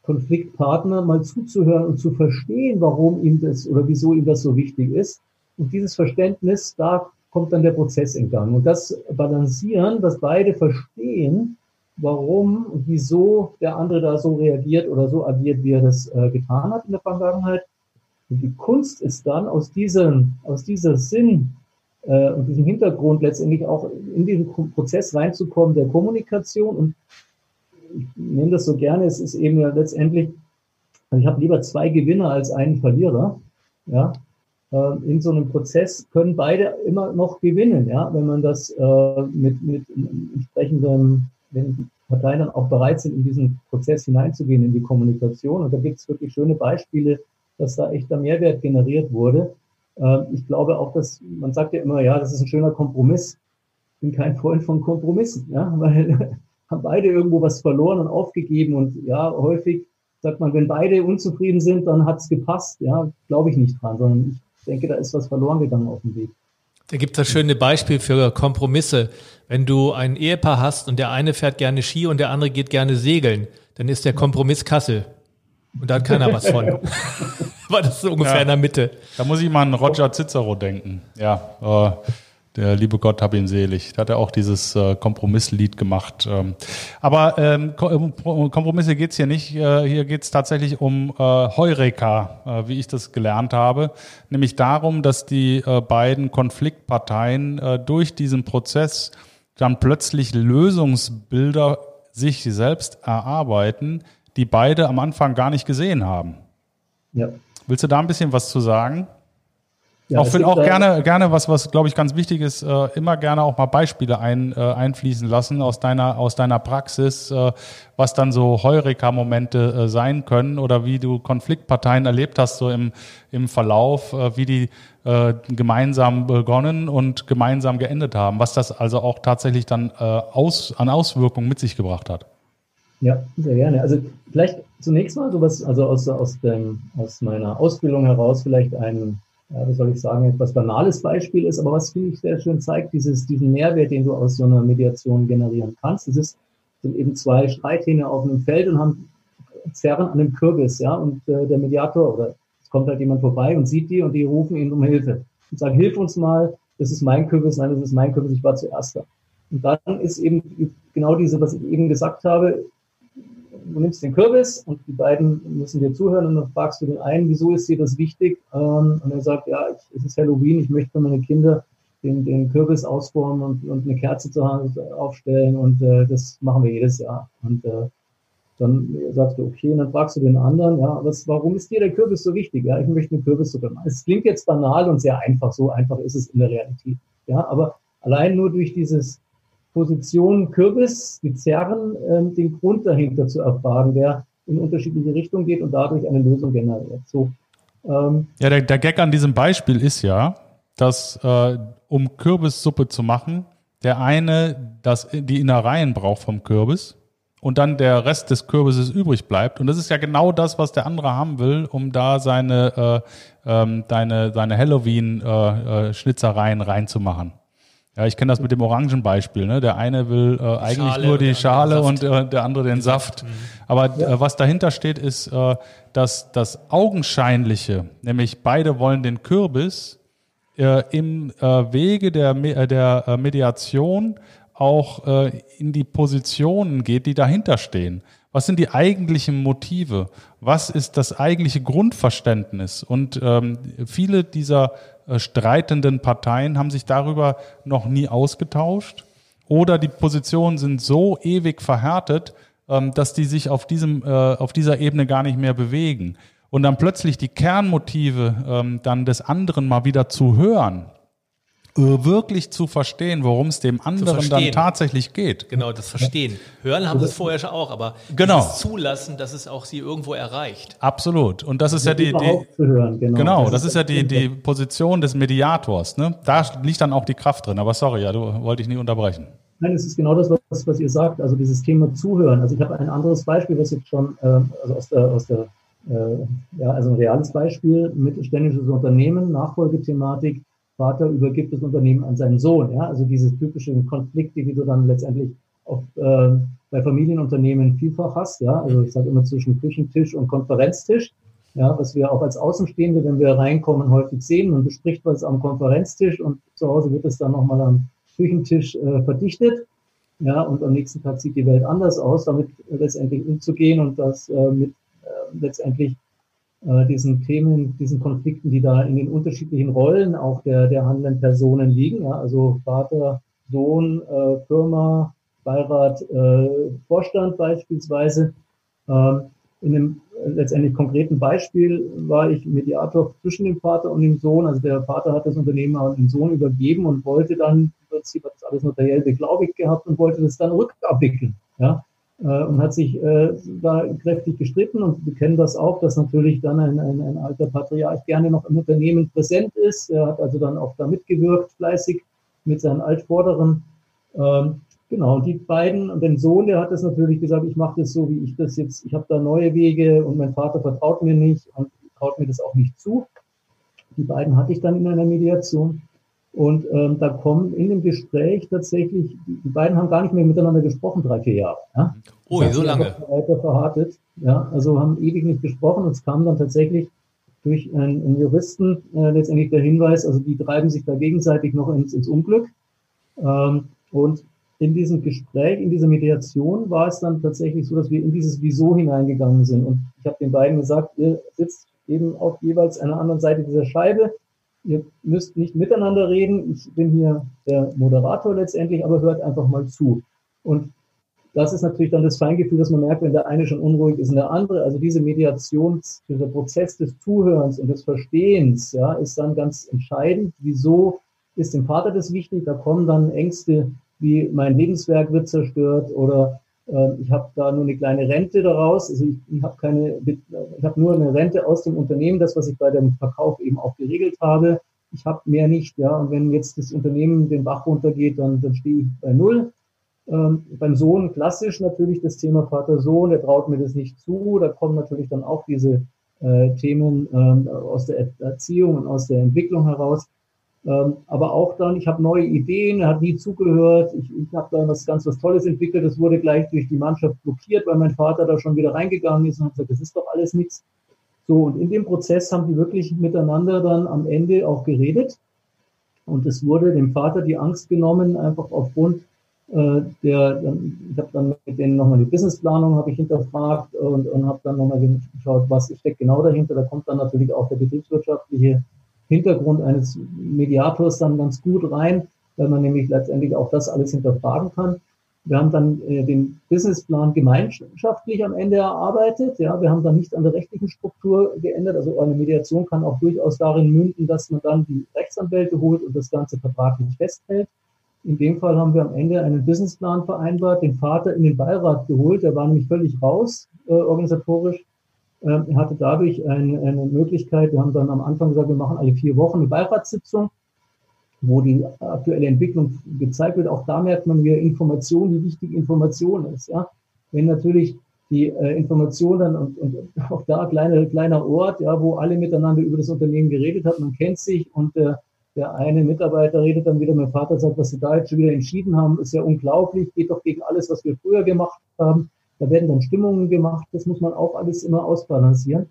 Konfliktpartner mal zuzuhören und zu verstehen, warum ihm das oder wieso ihm das so wichtig ist. Und dieses Verständnis, da kommt dann der Prozess in Gang. Und das Balancieren, dass beide verstehen, warum und wieso der andere da so reagiert oder so agiert, wie er das äh, getan hat in der Vergangenheit. Und die Kunst ist dann aus diesem, aus dieser Sinn äh, und diesem Hintergrund letztendlich auch in diesen Prozess reinzukommen der Kommunikation. Und ich nenne das so gerne, es ist eben ja letztendlich, ich habe lieber zwei Gewinner als einen Verlierer. Ja, äh, in so einem Prozess können beide immer noch gewinnen, ja, wenn man das äh, mit, mit entsprechendem wenn die Parteien dann auch bereit sind, in diesen Prozess hineinzugehen, in die Kommunikation. Und da gibt es wirklich schöne Beispiele, dass da echter Mehrwert generiert wurde. Ähm, ich glaube auch, dass man sagt ja immer, ja, das ist ein schöner Kompromiss. Ich bin kein Freund von Kompromissen, ja, weil haben beide irgendwo was verloren und aufgegeben. Und ja, häufig sagt man, wenn beide unzufrieden sind, dann hat's gepasst. Ja, glaube ich nicht dran, sondern ich denke, da ist was verloren gegangen auf dem Weg.
Da gibt es das schöne Beispiel für Kompromisse. Wenn du ein Ehepaar hast und der eine fährt gerne Ski und der andere geht gerne segeln, dann ist der Kompromiss Kassel. Und da hat keiner was von. War das so ungefähr ja, in der Mitte.
Da muss ich mal an Roger Cicero denken. Ja, äh, der liebe Gott hab ihn selig. Da hat er auch dieses äh, Kompromisslied gemacht. Ähm, aber ähm, um Kompromisse geht's hier nicht. Äh, hier geht's tatsächlich um äh, Heureka, äh, wie ich das gelernt habe. Nämlich darum, dass die äh, beiden Konfliktparteien äh, durch diesen Prozess dann plötzlich Lösungsbilder sich selbst erarbeiten, die beide am Anfang gar nicht gesehen haben. Ja. Willst du da ein bisschen was zu sagen? Ja, auch finde auch gerne, gerne was, was glaube ich ganz wichtig ist, äh, immer gerne auch mal Beispiele ein, äh, einfließen lassen aus deiner, aus deiner Praxis, äh, was dann so Heureka-Momente äh, sein können oder wie du Konfliktparteien erlebt hast, so im, im Verlauf, äh, wie die äh, gemeinsam begonnen und gemeinsam geendet haben, was das also auch tatsächlich dann äh, aus, an Auswirkungen mit sich gebracht hat.
Ja, sehr gerne. Also vielleicht zunächst mal sowas, also aus, aus, dem, aus meiner Ausbildung heraus vielleicht ein ja, wie soll ich sagen, etwas banales Beispiel ist, aber was finde ich sehr schön zeigt, dieses, diesen Mehrwert, den du aus so einer Mediation generieren kannst. Es ist, sind eben zwei Streithähne auf einem Feld und haben zerren an einem Kürbis, ja, und äh, der Mediator oder es kommt halt jemand vorbei und sieht die und die rufen ihn um Hilfe und sagen, hilf uns mal, das ist mein Kürbis, nein, das ist mein Kürbis, ich war zuerst da. Und dann ist eben genau diese, was ich eben gesagt habe, du nimmst den Kürbis und die beiden müssen dir zuhören und dann fragst du den einen, wieso ist dir das wichtig? Ähm, und er sagt, ja, es ist Halloween, ich möchte für meine Kinder den, den Kürbis ausformen und, und eine Kerze zu aufstellen und äh, das machen wir jedes Jahr. Und äh, dann sagst du, okay, und dann fragst du den anderen, ja, was, warum ist dir der Kürbis so wichtig? Ja, ich möchte eine Kürbissuppe machen. Es klingt jetzt banal und sehr einfach, so einfach ist es in der Realität. Ja, aber allein nur durch dieses Position Kürbis, die Zerren, ähm, den Grund dahinter zu erfragen, der in unterschiedliche Richtungen geht und dadurch eine Lösung generiert. So,
ähm, ja, der, der Gag an diesem Beispiel ist ja, dass äh, um Kürbissuppe zu machen, der eine das, die Innereien braucht vom Kürbis und dann der Rest des Kürbisses übrig bleibt. Und das ist ja genau das, was der andere haben will, um da seine, äh, ähm, deine, seine Halloween-Schnitzereien äh, äh reinzumachen. Ja, ich kenne das mit dem Orangenbeispiel. Ne? Der eine will äh, eigentlich Schale nur die Schale und äh, der andere den Saft. Mhm. Aber ja. äh, was dahinter steht, ist, äh, dass das Augenscheinliche, nämlich beide wollen den Kürbis, äh, im äh, Wege der, äh, der äh, Mediation auch äh, in die Positionen geht, die dahinter stehen. Was sind die eigentlichen Motive? Was ist das eigentliche Grundverständnis? Und ähm, viele dieser äh, streitenden Parteien haben sich darüber noch nie ausgetauscht oder die Positionen sind so ewig verhärtet, ähm, dass die sich auf, diesem, äh, auf dieser Ebene gar nicht mehr bewegen. Und dann plötzlich die Kernmotive ähm, dann des anderen mal wieder zu hören, äh, wirklich zu verstehen, worum es dem anderen dann tatsächlich geht.
Genau, das Verstehen. Hören haben sie es vorher schon auch, aber
genau.
das Zulassen, dass es auch sie irgendwo erreicht.
Absolut. Und das ist ja die, die
hören, genau.
genau, das, das ist ja die, die Position des Mediators. Ne? Da liegt dann auch die Kraft drin. Aber sorry, ja, du wollte ich nie unterbrechen.
Nein, es ist genau das, was, was ihr sagt, also dieses Thema Zuhören. Also ich habe ein anderes Beispiel, was jetzt schon äh, also aus der, aus der äh, ja, also ein reales Beispiel, mittelständisches Unternehmen, Nachfolgethematik, Vater übergibt das Unternehmen an seinen Sohn. Ja? Also diese typischen Konflikte, die du dann letztendlich auf, äh, bei Familienunternehmen vielfach hast. Ja? Also ich sage immer zwischen Küchentisch und Konferenztisch. Ja, was wir auch als Außenstehende, wenn wir reinkommen, häufig sehen. Man bespricht was am Konferenztisch und zu Hause wird es dann nochmal am Küchentisch äh, verdichtet. Ja, und am nächsten Tag sieht die Welt anders aus, damit letztendlich umzugehen und das äh, mit äh, letztendlich äh, diesen Themen, diesen Konflikten, die da in den unterschiedlichen Rollen auch der, der handelnden Personen liegen. Ja, also Vater, Sohn, äh, Firma, Beirat, äh, Vorstand beispielsweise. Ähm, in einem letztendlich konkreten Beispiel war ich Mediator zwischen dem Vater und dem Sohn. Also der Vater hat das Unternehmen an den Sohn übergeben und wollte dann, im Prinzip hat das alles notariell beglaubigt gehabt und wollte das dann rückabwickeln. Ja? Äh, und hat sich äh, da kräftig gestritten und wir kennen das auch, dass natürlich dann ein, ein, ein alter Patriarch gerne noch im Unternehmen präsent ist. Er hat also dann auch da mitgewirkt, fleißig mit seinen Altvorderen. Ähm, genau, und die beiden und den Sohn, der hat das natürlich gesagt, ich mache das so, wie ich das jetzt, ich habe da neue Wege und mein Vater vertraut mir nicht und traut mir das auch nicht zu. Die beiden hatte ich dann in einer Mediation. Und ähm, da kommen in dem Gespräch tatsächlich, die beiden haben gar nicht mehr miteinander gesprochen, drei, vier Jahre. Ja?
Ui, so lange.
Weiter verhartet, ja, also haben ewig nicht gesprochen und es kam dann tatsächlich durch einen, einen Juristen äh, letztendlich der Hinweis, also die treiben sich da gegenseitig noch ins, ins Unglück. Ähm, und in diesem Gespräch, in dieser Mediation war es dann tatsächlich so, dass wir in dieses Wieso hineingegangen sind. Und ich habe den beiden gesagt, ihr sitzt eben auf jeweils einer anderen Seite dieser Scheibe Ihr müsst nicht miteinander reden. Ich bin hier der Moderator letztendlich, aber hört einfach mal zu. Und das ist natürlich dann das Feingefühl, dass man merkt, wenn der eine schon unruhig ist und der andere. Also diese Mediations, dieser Prozess des Zuhörens und des Verstehens, ja, ist dann ganz entscheidend. Wieso ist dem Vater das wichtig? Da kommen dann Ängste wie mein Lebenswerk wird zerstört oder ich habe da nur eine kleine Rente daraus. Also ich, ich habe keine, ich habe nur eine Rente aus dem Unternehmen, das was ich bei dem Verkauf eben auch geregelt habe. Ich habe mehr nicht, ja. Und wenn jetzt das Unternehmen den Bach runtergeht, dann, dann stehe ich bei null. Ähm, beim Sohn klassisch natürlich das Thema Vater-Sohn, der traut mir das nicht zu. Da kommen natürlich dann auch diese äh, Themen ähm, aus der Erziehung und aus der Entwicklung heraus. Ähm, aber auch dann, ich habe neue Ideen, er hat nie zugehört, ich, ich habe da was ganz was Tolles entwickelt, das wurde gleich durch die Mannschaft blockiert, weil mein Vater da schon wieder reingegangen ist und hat gesagt, das ist doch alles nichts. So, und in dem Prozess haben die wirklich miteinander dann am Ende auch geredet. Und es wurde dem Vater die Angst genommen, einfach aufgrund äh, der, ich habe dann mit denen nochmal die Businessplanung habe ich hinterfragt und, und habe dann nochmal geschaut, was steckt genau dahinter. Da kommt dann natürlich auch der betriebswirtschaftliche Hintergrund eines Mediators dann ganz gut rein, weil man nämlich letztendlich auch das alles hinterfragen kann. Wir haben dann äh, den Businessplan gemeinschaftlich am Ende erarbeitet. Ja, wir haben dann nicht an der rechtlichen Struktur geändert. Also eine Mediation kann auch durchaus darin münden, dass man dann die Rechtsanwälte holt und das Ganze vertraglich festhält. In dem Fall haben wir am Ende einen Businessplan vereinbart, den Vater in den Beirat geholt. Der war nämlich völlig raus äh, organisatorisch ähm, hatte dadurch eine, eine Möglichkeit, wir haben dann am Anfang gesagt, wir machen alle vier Wochen eine Beiratssitzung, wo die aktuelle Entwicklung gezeigt wird. Auch da merkt man wieder Information, wie wichtig Information ist. Ja? Wenn natürlich die äh, dann und, und auch da kleiner kleiner Ort, ja, wo alle miteinander über das Unternehmen geredet hat, man kennt sich und äh, der eine Mitarbeiter redet dann wieder, mein Vater sagt, was sie da jetzt schon wieder entschieden haben, ist ja unglaublich, geht doch gegen alles, was wir früher gemacht haben. Da werden dann Stimmungen gemacht, das muss man auch alles immer ausbalancieren.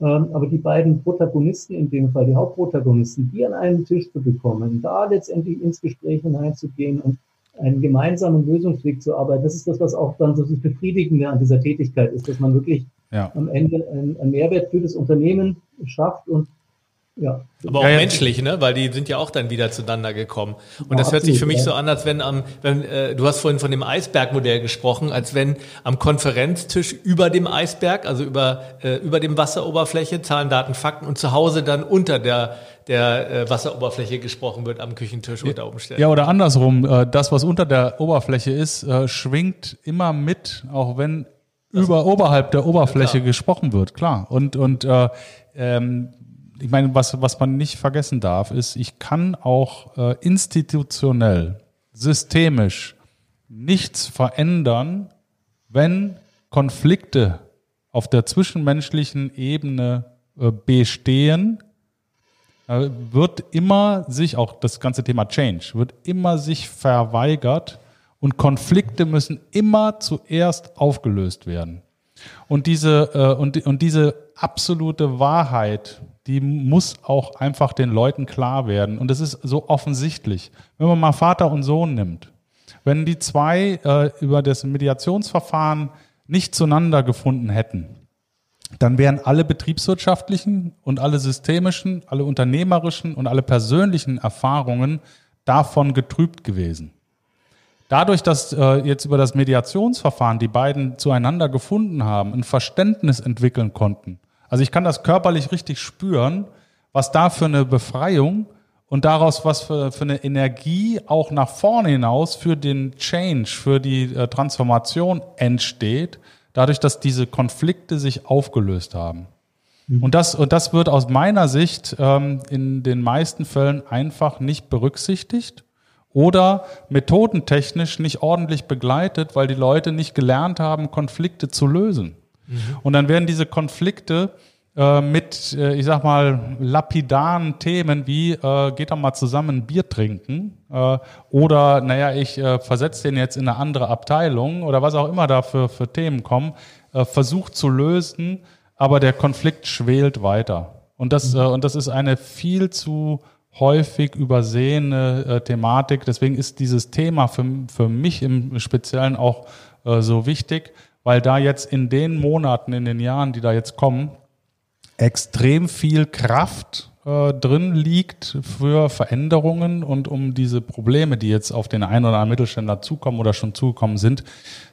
Ähm, aber die beiden Protagonisten in dem Fall, die Hauptprotagonisten, die an einen Tisch zu bekommen, da letztendlich ins Gespräch hineinzugehen und einen gemeinsamen Lösungsweg zu arbeiten, das ist das, was auch dann so das Befriedigende an dieser Tätigkeit ist, dass man wirklich ja. am Ende einen Mehrwert für das Unternehmen schafft und
ja. Aber auch ja, menschlich, ne? Weil die sind ja auch dann wieder zueinander gekommen. Und ja, das hört sich für mich ja. so an, als wenn am, wenn, äh, du hast vorhin von dem Eisbergmodell gesprochen, als wenn am Konferenztisch über dem Eisberg, also über, äh, über dem Wasseroberfläche, Zahlen, Daten, Fakten und zu Hause dann unter der, der äh, Wasseroberfläche gesprochen wird am Küchentisch unter Umständen.
Ja, oder andersrum, äh, das, was unter der Oberfläche ist, äh, schwingt immer mit, auch wenn das über oberhalb der Oberfläche ja, gesprochen wird, klar. Und, und äh, ähm, ich meine, was, was man nicht vergessen darf, ist, ich kann auch äh, institutionell, systemisch nichts verändern, wenn Konflikte auf der zwischenmenschlichen Ebene äh, bestehen, äh, wird immer sich, auch das ganze Thema Change, wird immer sich verweigert und Konflikte müssen immer zuerst aufgelöst werden. Und diese, äh, und, und diese absolute Wahrheit, die muss auch einfach den Leuten klar werden. Und es ist so offensichtlich. Wenn man mal Vater und Sohn nimmt, wenn die zwei äh, über das Mediationsverfahren nicht zueinander gefunden hätten, dann wären alle betriebswirtschaftlichen und alle systemischen, alle unternehmerischen und alle persönlichen Erfahrungen davon getrübt gewesen. Dadurch, dass äh, jetzt über das Mediationsverfahren die beiden zueinander gefunden haben, ein Verständnis entwickeln konnten. Also ich kann das körperlich richtig spüren, was da für eine Befreiung und daraus was für, für eine Energie auch nach vorne hinaus für den Change, für die äh, Transformation entsteht, dadurch, dass diese Konflikte sich aufgelöst haben. Mhm. Und das, und das wird aus meiner Sicht ähm, in den meisten Fällen einfach nicht berücksichtigt oder methodentechnisch nicht ordentlich begleitet, weil die Leute nicht gelernt haben, Konflikte zu lösen. Mhm. Und dann werden diese Konflikte äh, mit, äh, ich sag mal, lapidaren Themen wie, äh, geht doch mal zusammen ein Bier trinken äh, oder, naja, ich äh, versetze den jetzt in eine andere Abteilung oder was auch immer da für, für Themen kommen, äh, versucht zu lösen, aber der Konflikt schwelt weiter. Und das, mhm. und das ist eine viel zu häufig übersehene äh, Thematik. Deswegen ist dieses Thema für, für mich im Speziellen auch äh, so wichtig, weil da jetzt in den Monaten, in den Jahren, die da jetzt kommen, extrem viel Kraft äh, drin liegt für Veränderungen und um diese Probleme, die jetzt auf den einen oder anderen Mittelständler zukommen oder schon zugekommen sind,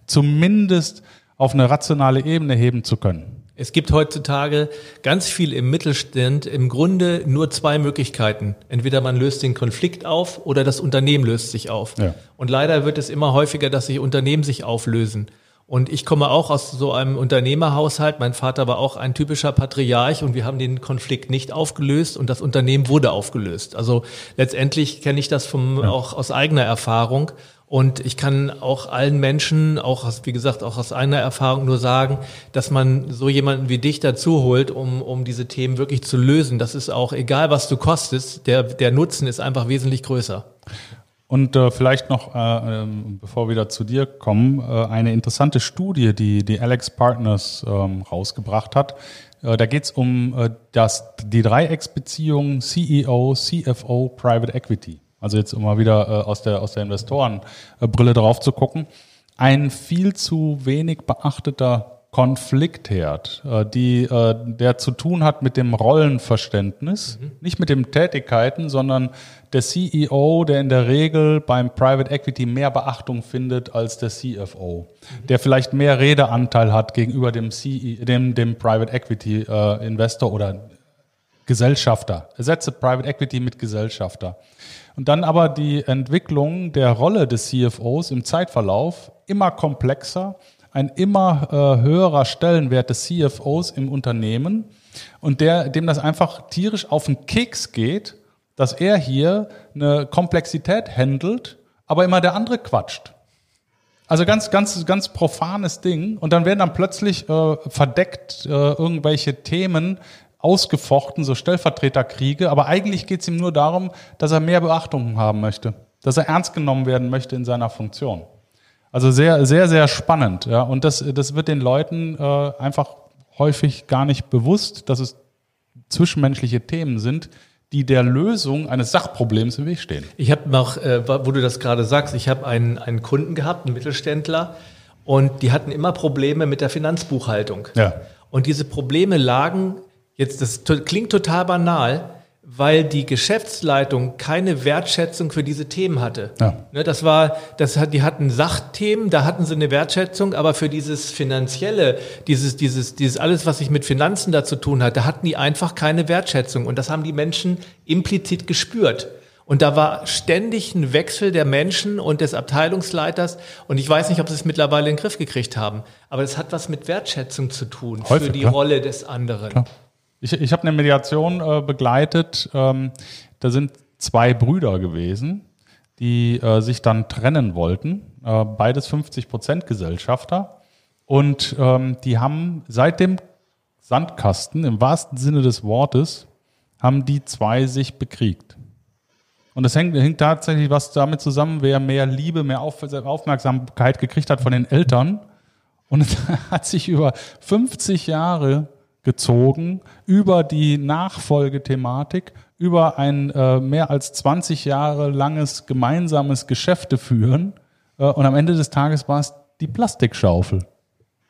zumindest auf eine rationale Ebene heben zu können.
Es gibt heutzutage ganz viel im Mittelstand im Grunde nur zwei Möglichkeiten. Entweder man löst den Konflikt auf oder das Unternehmen löst sich auf. Ja. Und leider wird es immer häufiger, dass sich Unternehmen sich auflösen. Und ich komme auch aus so einem Unternehmerhaushalt. Mein Vater war auch ein typischer Patriarch und wir haben den Konflikt nicht aufgelöst und das Unternehmen wurde aufgelöst. Also letztendlich kenne ich das vom, ja. auch aus eigener Erfahrung. Und ich kann auch allen Menschen, auch aus, wie gesagt, auch aus einer Erfahrung nur sagen, dass man so jemanden wie dich dazu holt, um, um diese Themen wirklich zu lösen. Das ist auch egal, was du kostest, der, der Nutzen ist einfach wesentlich größer.
Und äh, vielleicht noch, äh, ähm, bevor wir wieder zu dir kommen, äh, eine interessante Studie, die die Alex Partners ähm, rausgebracht hat. Äh, da geht es um äh, das, die Dreiecksbeziehung CEO, CFO, Private Equity. Also jetzt immer wieder äh, aus der, aus der Investorenbrille drauf zu gucken. Ein viel zu wenig beachteter Konfliktherd, äh, die, äh, der zu tun hat mit dem Rollenverständnis, mhm. nicht mit den Tätigkeiten, sondern der CEO, der in der Regel beim Private Equity mehr Beachtung findet als der CFO, mhm. der vielleicht mehr Redeanteil hat gegenüber dem, CE, dem, dem Private Equity äh, Investor oder Gesellschafter. Ersetze Private Equity mit Gesellschafter. Und dann aber die Entwicklung der Rolle des CFOs im Zeitverlauf immer komplexer, ein immer äh, höherer Stellenwert des CFOs im Unternehmen und der, dem das einfach tierisch auf den Keks geht, dass er hier eine Komplexität handelt, aber immer der andere quatscht. Also ganz, ganz, ganz profanes Ding. Und dann werden dann plötzlich äh, verdeckt äh, irgendwelche Themen ausgefochten, so Stellvertreterkriege, aber eigentlich geht es ihm nur darum, dass er mehr Beachtung haben möchte, dass er ernst genommen werden möchte in seiner Funktion. Also sehr, sehr, sehr spannend. Ja. Und das, das wird den Leuten äh, einfach häufig gar nicht bewusst, dass es zwischenmenschliche Themen sind, die der Lösung eines Sachproblems im Weg stehen.
Ich habe noch, äh, wo du das gerade sagst, ich habe einen, einen Kunden gehabt, einen Mittelständler, und die hatten immer Probleme mit der Finanzbuchhaltung. Ja. Und diese Probleme lagen Jetzt, das klingt total banal, weil die Geschäftsleitung keine Wertschätzung für diese Themen hatte. Ja. Ne, das war, das hat, die hatten Sachthemen, da hatten sie eine Wertschätzung, aber für dieses finanzielle, dieses, dieses, dieses alles, was sich mit Finanzen da zu tun hat, da hatten die einfach keine Wertschätzung und das haben die Menschen implizit gespürt. Und da war ständig ein Wechsel der Menschen und des Abteilungsleiters. Und ich weiß nicht, ob sie es mittlerweile in den Griff gekriegt haben. Aber das hat was mit Wertschätzung zu tun Häufig, für die klar. Rolle des anderen. Klar.
Ich, ich habe eine Mediation äh, begleitet. Ähm, da sind zwei Brüder gewesen, die äh, sich dann trennen wollten. Äh, beides 50 Prozent Gesellschafter. Und ähm, die haben seit dem Sandkasten, im wahrsten Sinne des Wortes, haben die zwei sich bekriegt. Und das hängt, hängt tatsächlich was damit zusammen, wer mehr Liebe, mehr Auf, Aufmerksamkeit gekriegt hat von den Eltern. Und es hat sich über 50 Jahre gezogen, über die Nachfolgethematik, über ein äh, mehr als 20 Jahre langes gemeinsames Geschäfte führen. Äh, und am Ende des Tages war es die Plastikschaufel.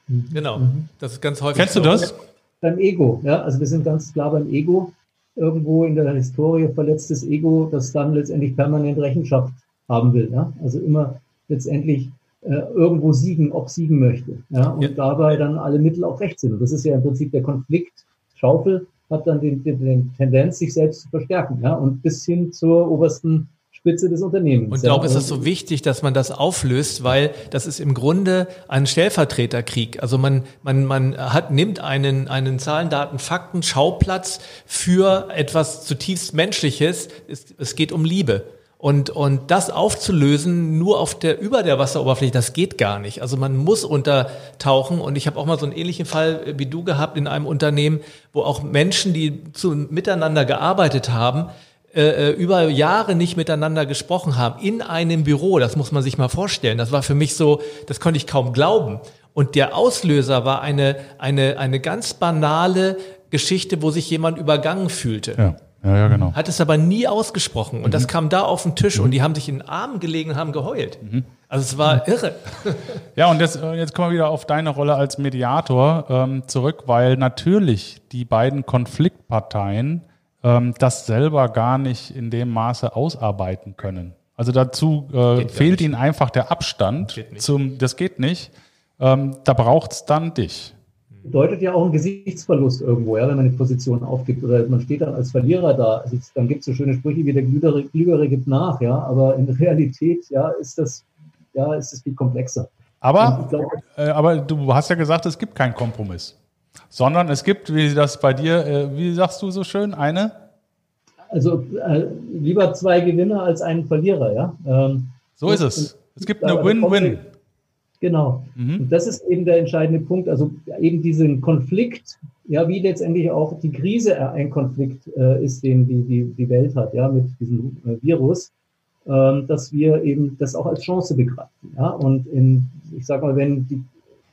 Genau, das ist ganz häufig.
Kennst du das?
Beim Ego, ja, also wir sind ganz klar beim Ego irgendwo in der Historie verletztes Ego, das dann letztendlich permanent Rechenschaft haben will. Ja? Also immer letztendlich äh, irgendwo siegen, ob siegen möchte. Ja? Und ja. dabei dann alle Mittel auch recht sind. Und das ist ja im Prinzip der Konflikt. Schaufel hat dann den, den, den Tendenz, sich selbst zu verstärken. Ja? Und bis hin zur obersten Spitze des Unternehmens.
Und ich glaube, es ist so wichtig, dass man das auflöst, weil das ist im Grunde ein Stellvertreterkrieg. Also man, man, man hat, nimmt einen, einen Zahlen, Daten, Fakten, Schauplatz für etwas zutiefst Menschliches. Es, es geht um Liebe. Und, und das aufzulösen nur auf der, über der Wasseroberfläche, das geht gar nicht. Also man muss untertauchen. Und ich habe auch mal so einen ähnlichen Fall wie du gehabt in einem Unternehmen, wo auch Menschen, die zu, miteinander gearbeitet haben, äh, äh, über Jahre nicht miteinander gesprochen haben, in einem Büro, das muss man sich mal vorstellen. Das war für mich so, das konnte ich kaum glauben. Und der Auslöser war eine, eine, eine ganz banale Geschichte, wo sich jemand übergangen fühlte.
Ja. Ja, ja, genau.
Hat es aber nie ausgesprochen. Und mhm. das kam da auf den Tisch mhm. und die haben sich in den Armen gelegen und haben geheult. Mhm. Also es war irre.
Ja, und jetzt, äh, jetzt kommen wir wieder auf deine Rolle als Mediator ähm, zurück, weil natürlich die beiden Konfliktparteien ähm, das selber gar nicht in dem Maße ausarbeiten können. Also dazu äh, fehlt ihnen einfach der Abstand geht zum, das geht nicht. Ähm, da braucht es dann dich.
Bedeutet ja auch einen Gesichtsverlust irgendwo, ja, wenn man eine Position aufgibt oder man steht dann als Verlierer da. Also dann gibt es so schöne Sprüche wie der Klügere, Klügere gibt nach, ja, aber in Realität, ja, ist das, ja, ist es viel komplexer.
Aber, glaub, äh, aber du hast ja gesagt, es gibt keinen Kompromiss. Sondern es gibt, wie das bei dir, äh, wie sagst du so schön, eine?
Also äh, lieber zwei Gewinner als einen Verlierer, ja. Ähm,
so ist es. Es gibt eine Win-Win.
Genau. Mhm. Und das ist eben der entscheidende Punkt. Also eben diesen Konflikt, ja, wie letztendlich auch die Krise ein Konflikt äh, ist, den die, die, die Welt hat, ja, mit diesem äh, Virus, äh, dass wir eben das auch als Chance begreifen. Ja, und in, ich sag mal, wenn die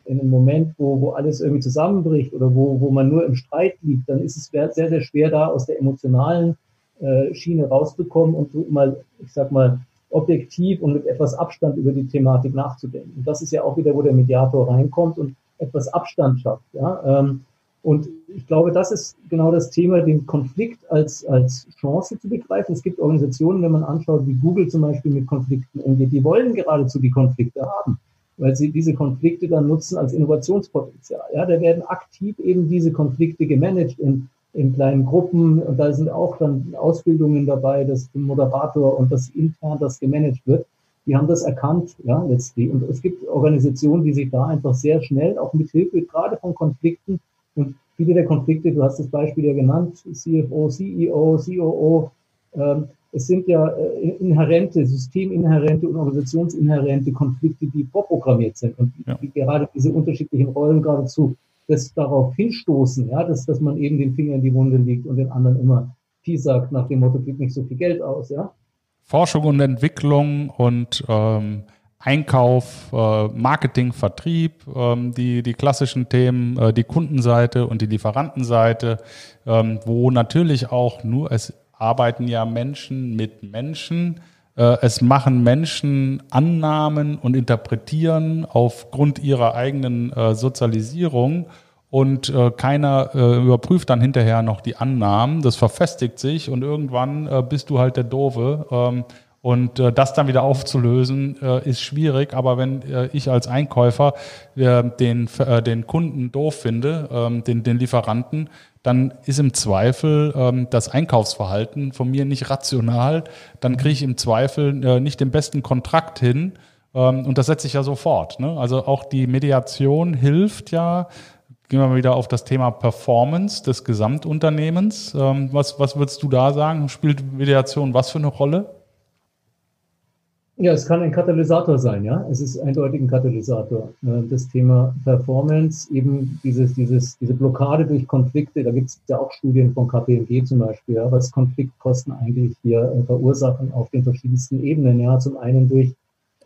in einem Moment, wo, wo alles irgendwie zusammenbricht oder wo, wo man nur im Streit liegt, dann ist es sehr, sehr schwer, da aus der emotionalen äh, Schiene rausbekommen und mal, ich sag mal, objektiv und mit etwas Abstand über die Thematik nachzudenken. Und das ist ja auch wieder, wo der Mediator reinkommt und etwas Abstand schafft. Ja? Ähm, und ich glaube, das ist genau das Thema, den Konflikt als, als Chance zu begreifen. Es gibt Organisationen, wenn man anschaut, wie Google zum Beispiel mit Konflikten umgeht, die wollen geradezu die Konflikte haben weil sie diese Konflikte dann nutzen als Innovationspotenzial. Ja, da werden aktiv eben diese Konflikte gemanagt in, in kleinen Gruppen und da sind auch dann Ausbildungen dabei, dass der Moderator und das intern das gemanagt wird. Die haben das erkannt, ja, letztlich. Und es gibt Organisationen, die sich da einfach sehr schnell, auch mit Hilfe gerade von Konflikten und viele der Konflikte, du hast das Beispiel ja genannt, CFO, CEO, COO, ähm, es sind ja äh, inhärente, systeminhärente und organisationsinhärente Konflikte, die vorprogrammiert sind und ja. die gerade diese unterschiedlichen Rollen geradezu das darauf hinstoßen, ja, dass, dass man eben den Finger in die Wunde legt und den anderen immer viel sagt nach dem Motto, gibt nicht so viel Geld aus, ja.
Forschung und Entwicklung und ähm, Einkauf, äh, Marketing, Vertrieb, ähm, die, die klassischen Themen, äh, die Kundenseite und die Lieferantenseite, ähm, wo natürlich auch nur es arbeiten ja Menschen mit Menschen. Äh, es machen Menschen Annahmen und interpretieren aufgrund ihrer eigenen äh, Sozialisierung und äh, keiner überprüft dann hinterher noch die Annahmen. Das verfestigt sich und irgendwann bist du halt der Doofe. Und das dann wieder aufzulösen, ist schwierig. Aber wenn ich als Einkäufer den, den Kunden doof finde, ähm, den, den Lieferanten, dann ist im Zweifel ähm, das Einkaufsverhalten von mir nicht rational. Dann kriege ich im Zweifel äh, nicht den besten Kontrakt hin. Ähm, und das setze ich ja sofort. Ne? Also auch die Mediation hilft ja, gehen wir mal wieder auf das Thema Performance des Gesamtunternehmens. Ähm, was, was würdest du da sagen? Spielt Mediation was für eine Rolle?
Ja, es kann ein Katalysator sein, ja. Es ist eindeutig ein Katalysator. Äh, das Thema Performance, eben dieses, dieses, diese Blockade durch Konflikte, da gibt es ja auch Studien von KPMG zum Beispiel, ja, was Konfliktkosten eigentlich hier äh, verursachen auf den verschiedensten Ebenen. Ja, zum einen durch,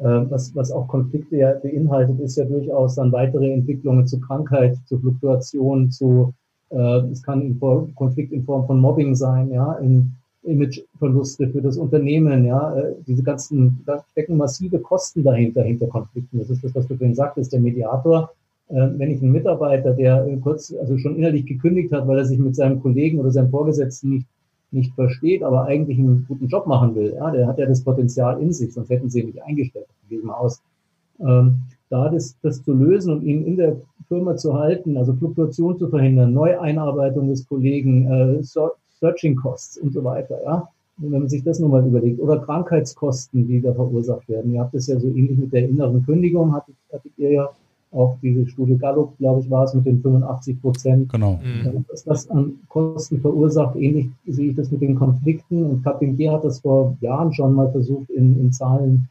äh, was, was auch Konflikte ja beinhaltet, ist ja durchaus dann weitere Entwicklungen zu Krankheit, zu Fluktuation, zu, es kann in Konflikt in Form von Mobbing sein, ja, in Imageverluste für das Unternehmen, ja, äh, diese ganzen, da stecken massive Kosten dahinter, hinter Konflikten. Das ist das, was du vorhin sagtest, der Mediator. Äh, wenn ich einen Mitarbeiter, der kurz, also schon innerlich gekündigt hat, weil er sich mit seinem Kollegen oder seinem Vorgesetzten nicht, nicht versteht, aber eigentlich einen guten Job machen will, ja, der hat ja das Potenzial in sich, sonst hätten sie ihn nicht eingestellt, gehe ich mal aus. Ähm, da das, das zu lösen und ihn in der Firma zu halten, also Fluktuation zu verhindern, Neueinarbeitung des Kollegen, äh, Searching Costs und so weiter, ja. Und wenn man sich das nochmal überlegt, oder Krankheitskosten, die da verursacht werden. Ihr habt es ja so ähnlich mit der inneren Kündigung, hattet, hattet ihr ja auch diese Studie Gallup, glaube ich, war es mit den 85 Prozent.
Genau.
Mhm. Dass das an Kosten verursacht, ähnlich sehe ich das mit den Konflikten. Und KPMG hat das vor Jahren schon mal versucht, in, in Zahlen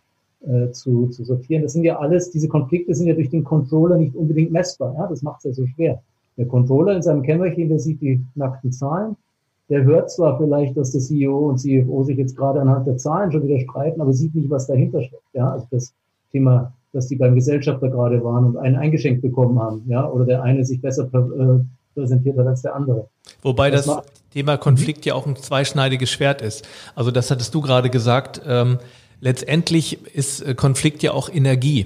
äh, zu, zu sortieren. Das sind ja alles, diese Konflikte sind ja durch den Controller nicht unbedingt messbar. Ja? Das macht es ja so schwer. Der Controller in seinem Kämmerchen, der sieht die nackten Zahlen der hört zwar vielleicht, dass der CEO und CFO sich jetzt gerade anhand der Zahlen schon wieder streiten, aber sieht nicht, was dahinter steckt. Ja, also das Thema, dass die beim Gesellschafter gerade waren und einen eingeschenkt bekommen haben, ja, oder der eine sich besser äh, präsentiert hat als der andere.
Wobei das, das Thema Konflikt ja auch ein zweischneidiges Schwert ist. Also das hattest du gerade gesagt. Ähm, letztendlich ist äh, Konflikt ja auch Energie.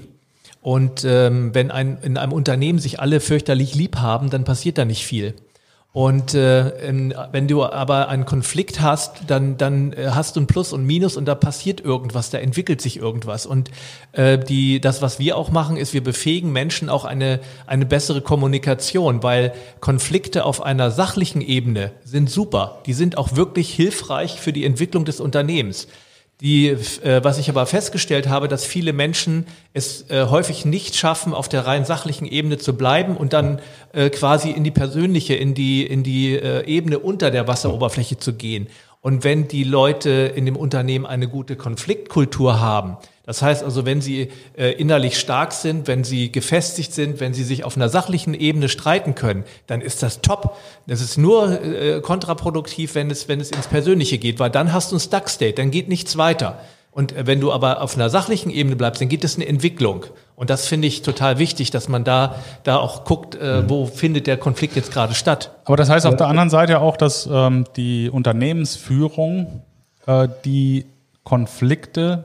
Und ähm, wenn ein, in einem Unternehmen sich alle fürchterlich lieb haben, dann passiert da nicht viel. Und äh, wenn du aber einen Konflikt hast, dann, dann äh, hast du ein Plus und Minus und da passiert irgendwas, da entwickelt sich irgendwas. Und äh, die, das, was wir auch machen, ist, wir befähigen Menschen auch eine, eine bessere Kommunikation, weil Konflikte auf einer sachlichen Ebene sind super. Die sind auch wirklich hilfreich für die Entwicklung des Unternehmens. Die, äh, was ich aber festgestellt habe, dass viele Menschen es äh, häufig nicht schaffen, auf der rein sachlichen Ebene zu bleiben und dann äh, quasi in die persönliche, in die, in die äh, Ebene unter der Wasseroberfläche zu gehen. Und wenn die Leute in dem Unternehmen eine gute Konfliktkultur haben, das heißt also, wenn sie äh, innerlich stark sind, wenn sie gefestigt sind, wenn sie sich auf einer sachlichen Ebene streiten können, dann ist das top. Das ist nur äh, kontraproduktiv, wenn es, wenn es ins Persönliche geht, weil dann hast du ein Stuck-State, dann geht nichts weiter. Und äh, wenn du aber auf einer sachlichen Ebene bleibst, dann geht es eine Entwicklung. Und das finde ich total wichtig, dass man da, da auch guckt, äh, wo findet der Konflikt jetzt gerade statt.
Aber das heißt auf der anderen Seite auch, dass ähm, die Unternehmensführung äh, die Konflikte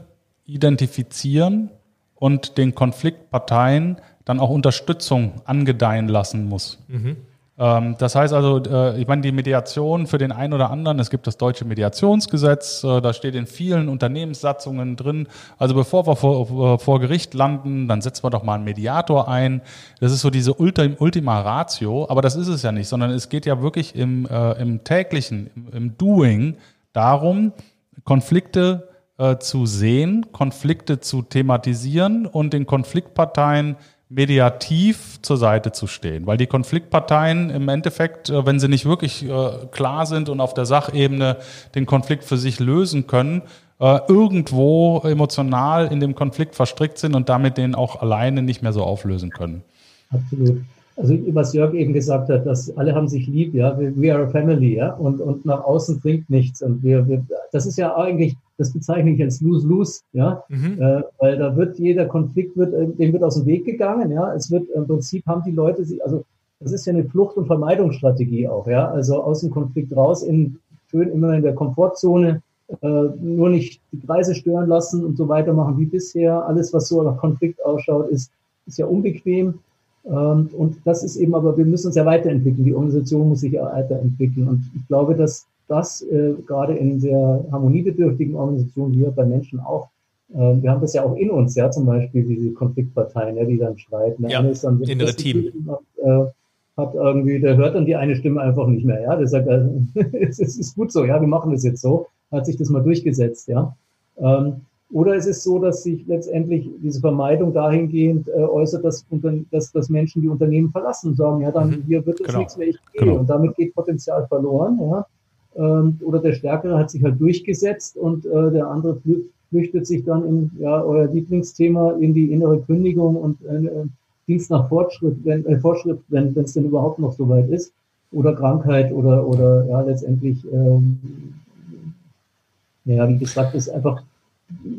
identifizieren und den Konfliktparteien dann auch Unterstützung angedeihen lassen muss. Mhm. Ähm, das heißt also, äh, ich meine, die Mediation für den einen oder anderen, es gibt das deutsche Mediationsgesetz, äh, da steht in vielen Unternehmenssatzungen drin, also bevor wir vor, äh, vor Gericht landen, dann setzen wir doch mal einen Mediator ein. Das ist so diese Ultima Ratio, aber das ist es ja nicht, sondern es geht ja wirklich im, im täglichen, im, im Doing darum, Konflikte äh, zu sehen, Konflikte zu thematisieren und den Konfliktparteien mediativ zur Seite zu stehen. Weil die Konfliktparteien im Endeffekt, äh, wenn sie nicht wirklich äh, klar sind und auf der Sachebene den Konflikt für sich lösen können, irgendwo emotional in dem Konflikt verstrickt sind und damit den auch alleine nicht mehr so auflösen können.
Absolut also was Jörg eben gesagt hat, dass alle haben sich lieb, ja, we are a family, ja, und, und nach außen bringt nichts. Und wir, wir, das ist ja eigentlich, das bezeichne ich als lose-lose, ja, mhm. äh, weil da wird jeder Konflikt wird, äh, dem wird aus dem Weg gegangen, ja, es wird im Prinzip haben die Leute, also das ist ja eine Flucht- und Vermeidungsstrategie auch, ja, also aus dem Konflikt raus in schön immer in der Komfortzone, äh, nur nicht die Kreise stören lassen und so weitermachen wie bisher. Alles, was so nach Konflikt ausschaut, ist, ist ja unbequem. Ähm, und das ist eben, aber wir müssen uns ja weiterentwickeln. Die Organisation muss sich ja weiterentwickeln. Und ich glaube, dass das äh, gerade in sehr harmoniebedürftigen Organisationen, hier bei Menschen auch, äh, wir haben das ja auch in uns, ja, zum Beispiel diese Konfliktparteien, ja, die dann streiten.
Der ja, eine ist dann innere Team.
Und, äh, hat irgendwie, der hört dann die eine Stimme einfach nicht mehr, ja. Der sagt, äh, es ist gut so, ja, wir machen das jetzt so. Hat sich das mal durchgesetzt, ja. Ähm, oder ist es so, dass sich letztendlich diese Vermeidung dahingehend äh, äußert, dass, dass, dass Menschen die Unternehmen verlassen und sagen, ja, dann mhm. hier wird es genau. nichts mehr, ich gehe. Genau. Und damit geht Potenzial verloren. Ja. Ähm, oder der Stärkere hat sich halt durchgesetzt und äh, der andere flüchtet sich dann in ja, euer Lieblingsthema in die innere Kündigung und äh, Dienst nach Fortschritt, wenn, äh, Fortschritt, wenn es denn überhaupt noch so weit ist, oder Krankheit oder, oder ja, letztendlich, ähm, ja, wie gesagt, ist einfach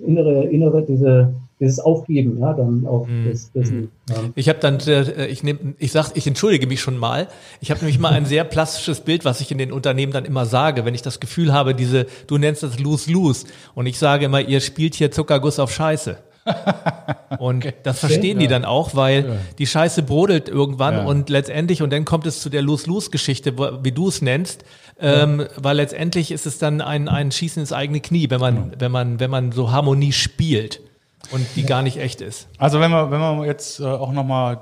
innere, innere, diese, dieses Aufgeben, ja, dann auch
mm. das, das mm. ja. Ich habe dann, äh, ich nehme, ich sag, ich entschuldige mich schon mal. Ich habe nämlich mal ein sehr plastisches Bild, was ich in den Unternehmen dann immer sage, wenn ich das Gefühl habe, diese, du nennst das lose-lose, und ich sage immer, ihr spielt hier Zuckerguss auf Scheiße. Und okay. das verstehen die dann auch, weil ja. die Scheiße brodelt irgendwann ja. und letztendlich, und dann kommt es zu der Lose-Lose-Geschichte, wie du es nennst, ähm, weil letztendlich ist es dann ein, ein Schießen ins eigene Knie, wenn man, wenn man, wenn man so Harmonie spielt und die gar nicht echt ist.
Also wenn wir, wenn wir jetzt äh, auch nochmal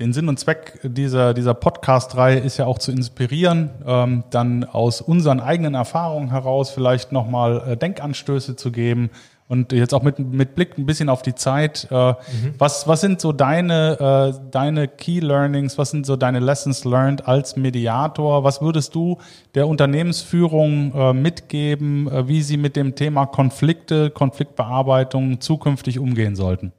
den Sinn und Zweck dieser, dieser Podcast-Reihe ist ja auch zu inspirieren, ähm, dann aus unseren eigenen Erfahrungen heraus vielleicht nochmal äh, Denkanstöße zu geben, und jetzt auch mit, mit Blick ein bisschen auf die Zeit, äh, mhm. was, was sind so deine, äh, deine Key Learnings, was sind so deine Lessons learned als Mediator? Was würdest du der Unternehmensführung äh, mitgeben, äh, wie sie mit dem Thema Konflikte, Konfliktbearbeitung zukünftig umgehen sollten?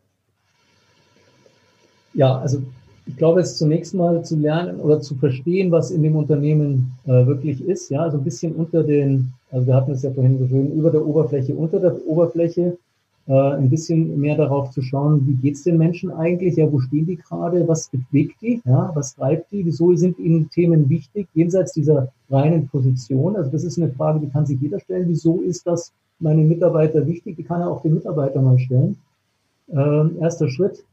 Ja, also ich glaube, es zunächst mal zu lernen oder zu verstehen, was in dem Unternehmen äh, wirklich ist. Ja, also ein bisschen unter den, also wir hatten es ja vorhin so schön, über der Oberfläche, unter der Oberfläche, äh, ein bisschen mehr darauf zu schauen, wie geht's den Menschen eigentlich? Ja, wo stehen die gerade? Was bewegt die? Ja, was treibt die? Wieso sind ihnen Themen wichtig, jenseits dieser reinen Position? Also das ist eine Frage, die kann sich jeder stellen. Wieso ist das meinem Mitarbeiter wichtig? Die kann er auch den Mitarbeiter mal stellen. Ähm, erster Schritt,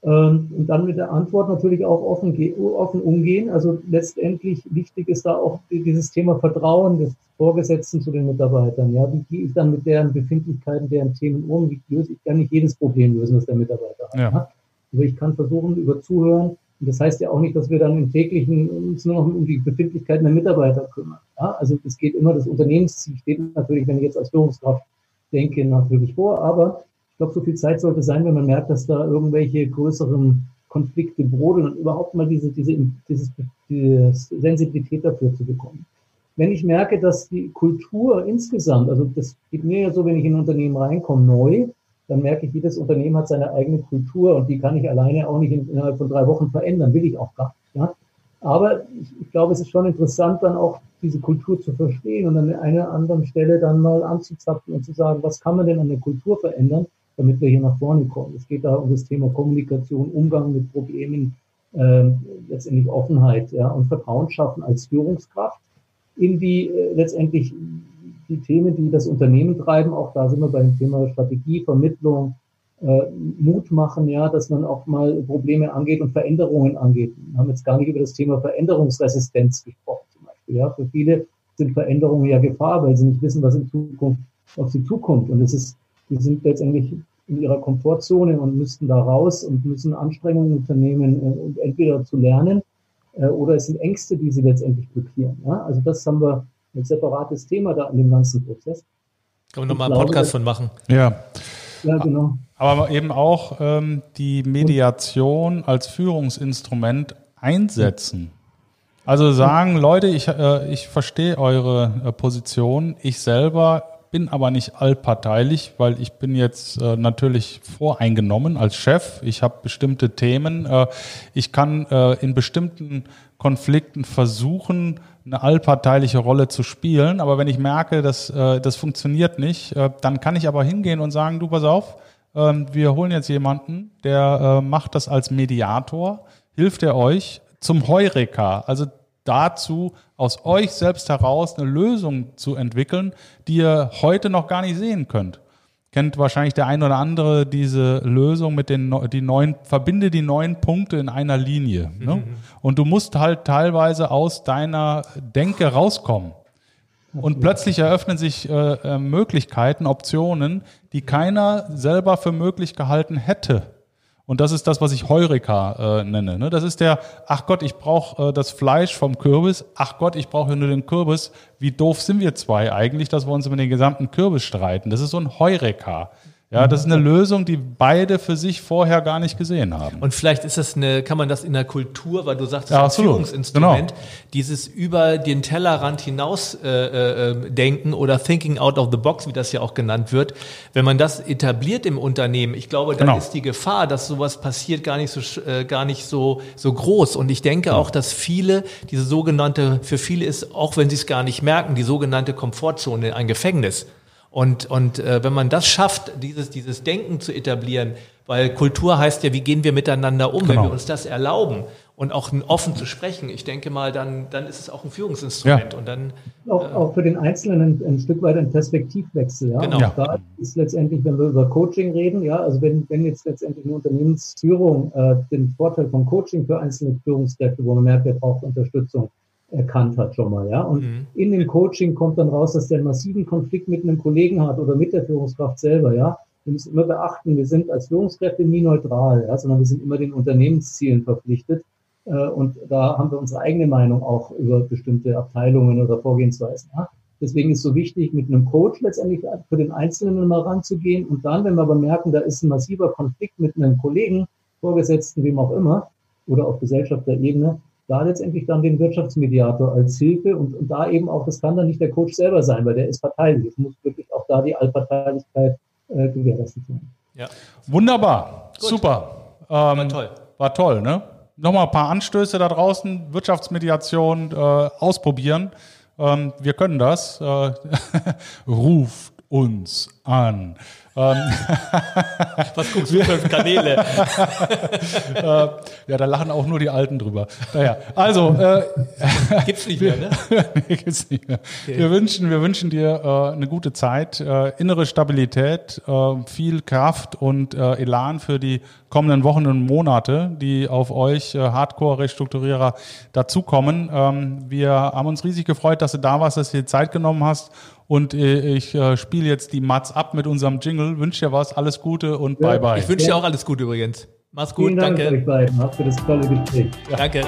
und dann mit der Antwort natürlich auch offen, offen umgehen. Also letztendlich wichtig ist da auch dieses Thema Vertrauen des Vorgesetzten zu den Mitarbeitern. Ja, wie gehe ich dann mit deren Befindlichkeiten, deren Themen um? Wie löse ich? kann nicht jedes Problem lösen, das der Mitarbeiter hat. Ja. Aber also ich kann versuchen, über Zuhören. Und das heißt ja auch nicht, dass wir dann im täglichen uns nur noch um die Befindlichkeiten der Mitarbeiter kümmern. Ja, also es geht immer, das Unternehmensziel steht natürlich, wenn ich jetzt als Führungskraft denke, natürlich vor, aber ich glaube, so viel Zeit sollte sein, wenn man merkt, dass da irgendwelche größeren Konflikte brodeln und überhaupt mal diese, diese, dieses, diese Sensibilität dafür zu bekommen. Wenn ich merke, dass die Kultur insgesamt, also das geht mir ja so, wenn ich in ein Unternehmen reinkomme, neu, dann merke ich, jedes Unternehmen hat seine eigene Kultur und die kann ich alleine auch nicht innerhalb von drei Wochen verändern, will ich auch gar nicht. Ja? Aber ich, ich glaube, es ist schon interessant, dann auch diese Kultur zu verstehen und an oder anderen Stelle dann mal anzuzapfen und zu sagen, was kann man denn an der Kultur verändern, damit wir hier nach vorne kommen. Es geht da um das Thema Kommunikation, Umgang mit Problemen, äh, letztendlich Offenheit ja, und Vertrauen schaffen als Führungskraft in die äh, letztendlich die Themen, die das Unternehmen treiben. Auch da sind wir beim Thema Strategie, Vermittlung, äh, Mut machen, ja, dass man auch mal Probleme angeht und Veränderungen angeht. Wir haben jetzt gar nicht über das Thema Veränderungsresistenz gesprochen zum Beispiel. Ja, für viele sind Veränderungen ja Gefahr, weil sie nicht wissen, was in Zukunft auf sie zukommt. Und es ist die sind letztendlich in ihrer Komfortzone und müssten da raus und müssen Anstrengungen unternehmen, äh, entweder zu lernen äh, oder es sind Ängste, die sie letztendlich blockieren. Ja? Also das haben wir ein separates Thema da in dem ganzen Prozess.
Können wir nochmal einen Podcast von machen.
Ja. Ja, genau. Aber eben auch ähm, die Mediation als Führungsinstrument einsetzen. Also sagen, Leute, ich, äh, ich verstehe eure äh, Position, ich selber bin aber nicht allparteilich, weil ich bin jetzt äh, natürlich voreingenommen als Chef. Ich habe bestimmte Themen. Äh, ich kann äh, in bestimmten Konflikten versuchen, eine allparteiliche Rolle zu spielen. Aber wenn ich merke, dass äh, das funktioniert nicht, äh, dann kann ich aber hingehen und sagen, du pass auf, äh, wir holen jetzt jemanden, der äh, macht das als Mediator, hilft er euch zum Heureka. Also dazu, aus euch selbst heraus eine Lösung zu entwickeln, die ihr heute noch gar nicht sehen könnt. Kennt wahrscheinlich der ein oder andere diese Lösung mit den die neun, verbinde die neun Punkte in einer Linie. Ne? Mhm. Und du musst halt teilweise aus deiner Denke rauskommen. Und plötzlich eröffnen sich äh, äh Möglichkeiten, Optionen, die keiner selber für möglich gehalten hätte. Und das ist das, was ich Heureka äh, nenne. Ne? Das ist der, ach Gott, ich brauche äh, das Fleisch vom Kürbis. Ach Gott, ich brauche nur den Kürbis. Wie doof sind wir zwei eigentlich, dass wir uns über den gesamten Kürbis streiten? Das ist so ein Heureka. Ja, das ist eine Lösung, die beide für sich vorher gar nicht gesehen haben.
Und vielleicht ist das eine, kann man das in der Kultur, weil du sagst, das
Ja,
ist ein. Führungsinstrument,
Genau.
dieses über den Tellerrand hinaus äh, äh, denken oder thinking out of the box, wie das ja auch genannt wird. Wenn man das etabliert im Unternehmen, ich glaube, dann
Genau.
ist die Gefahr, dass sowas passiert, gar nicht so äh, gar nicht so so groß. Und ich denke auch, dass viele diese sogenannte, für viele ist, auch wenn sie es gar nicht merken, die sogenannte Komfortzone ein Gefängnis. Und, und äh, wenn man das schafft, dieses, dieses Denken zu etablieren, weil Kultur heißt ja, wie gehen wir miteinander um, wenn
Genau.
wir uns das erlauben und auch offen zu sprechen, ich denke mal, dann, dann ist es auch ein Führungsinstrument. Und dann,
Auch, auch für den Einzelnen ein, ein Stück weit ein Perspektivwechsel. Ja?
Genau.
Und
Ja.
da ist letztendlich, wenn wir über Coaching reden, ja, also wenn, wenn jetzt letztendlich eine Unternehmensführung äh, den Vorteil von Coaching für einzelne Führungskräfte, wo man merkt, wer braucht Unterstützung, erkannt hat schon mal, ja. Und
Mhm.
in dem Coaching kommt dann raus, dass der einen massiven Konflikt mit einem Kollegen hat oder mit der Führungskraft selber, ja. Wir müssen immer beachten, wir sind als Führungskräfte nie neutral, ja, sondern wir sind immer den Unternehmenszielen verpflichtet. Äh, Und da haben wir unsere eigene Meinung auch über bestimmte Abteilungen oder Vorgehensweisen. Ja? Deswegen ist so wichtig, mit einem Coach letztendlich für den Einzelnen mal ranzugehen. Und dann, wenn wir aber merken, da ist ein massiver Konflikt mit einem Kollegen, Vorgesetzten, wem auch immer, oder auf Gesellschafterebene, da letztendlich dann den Wirtschaftsmediator als Hilfe und, und da eben auch, das kann dann nicht der Coach selber sein, weil der ist parteilich. Es muss wirklich auch da die Allparteilichkeit äh, gewährleistet sein.
ja,
Wunderbar,
Gut.
super. Ähm,
war toll.
War toll, ne? Nochmal ein paar Anstöße da draußen, Wirtschaftsmediation äh, ausprobieren. Ähm, wir können das. Äh, ruft uns an. Ähm,
Was guckst du fünf Kanäle?
äh, ja, da lachen auch nur die Alten drüber. Naja, also, äh,
Gibt's nicht mehr, ne?
nee, gibt's nicht mehr. Wir wünschen, wir wünschen dir äh, eine gute Zeit, äh, innere Stabilität, äh, viel Kraft und äh, Elan für die kommenden Wochen und Monate, die auf euch Hardcore-Restrukturierer dazukommen. Ähm, wir haben uns riesig gefreut, dass du da warst, dass du dir Zeit genommen hast. Und äh, ich äh, spiele jetzt die Mats ab mit unserem Jingle. Wünsche dir was, alles Gute und
Ja,
bye bye.
Ich wünsche dir auch alles Gute übrigens. Mach's gut,
Vielen Dank
danke.
euch beiden auch für das tolle Gespräch.
Danke.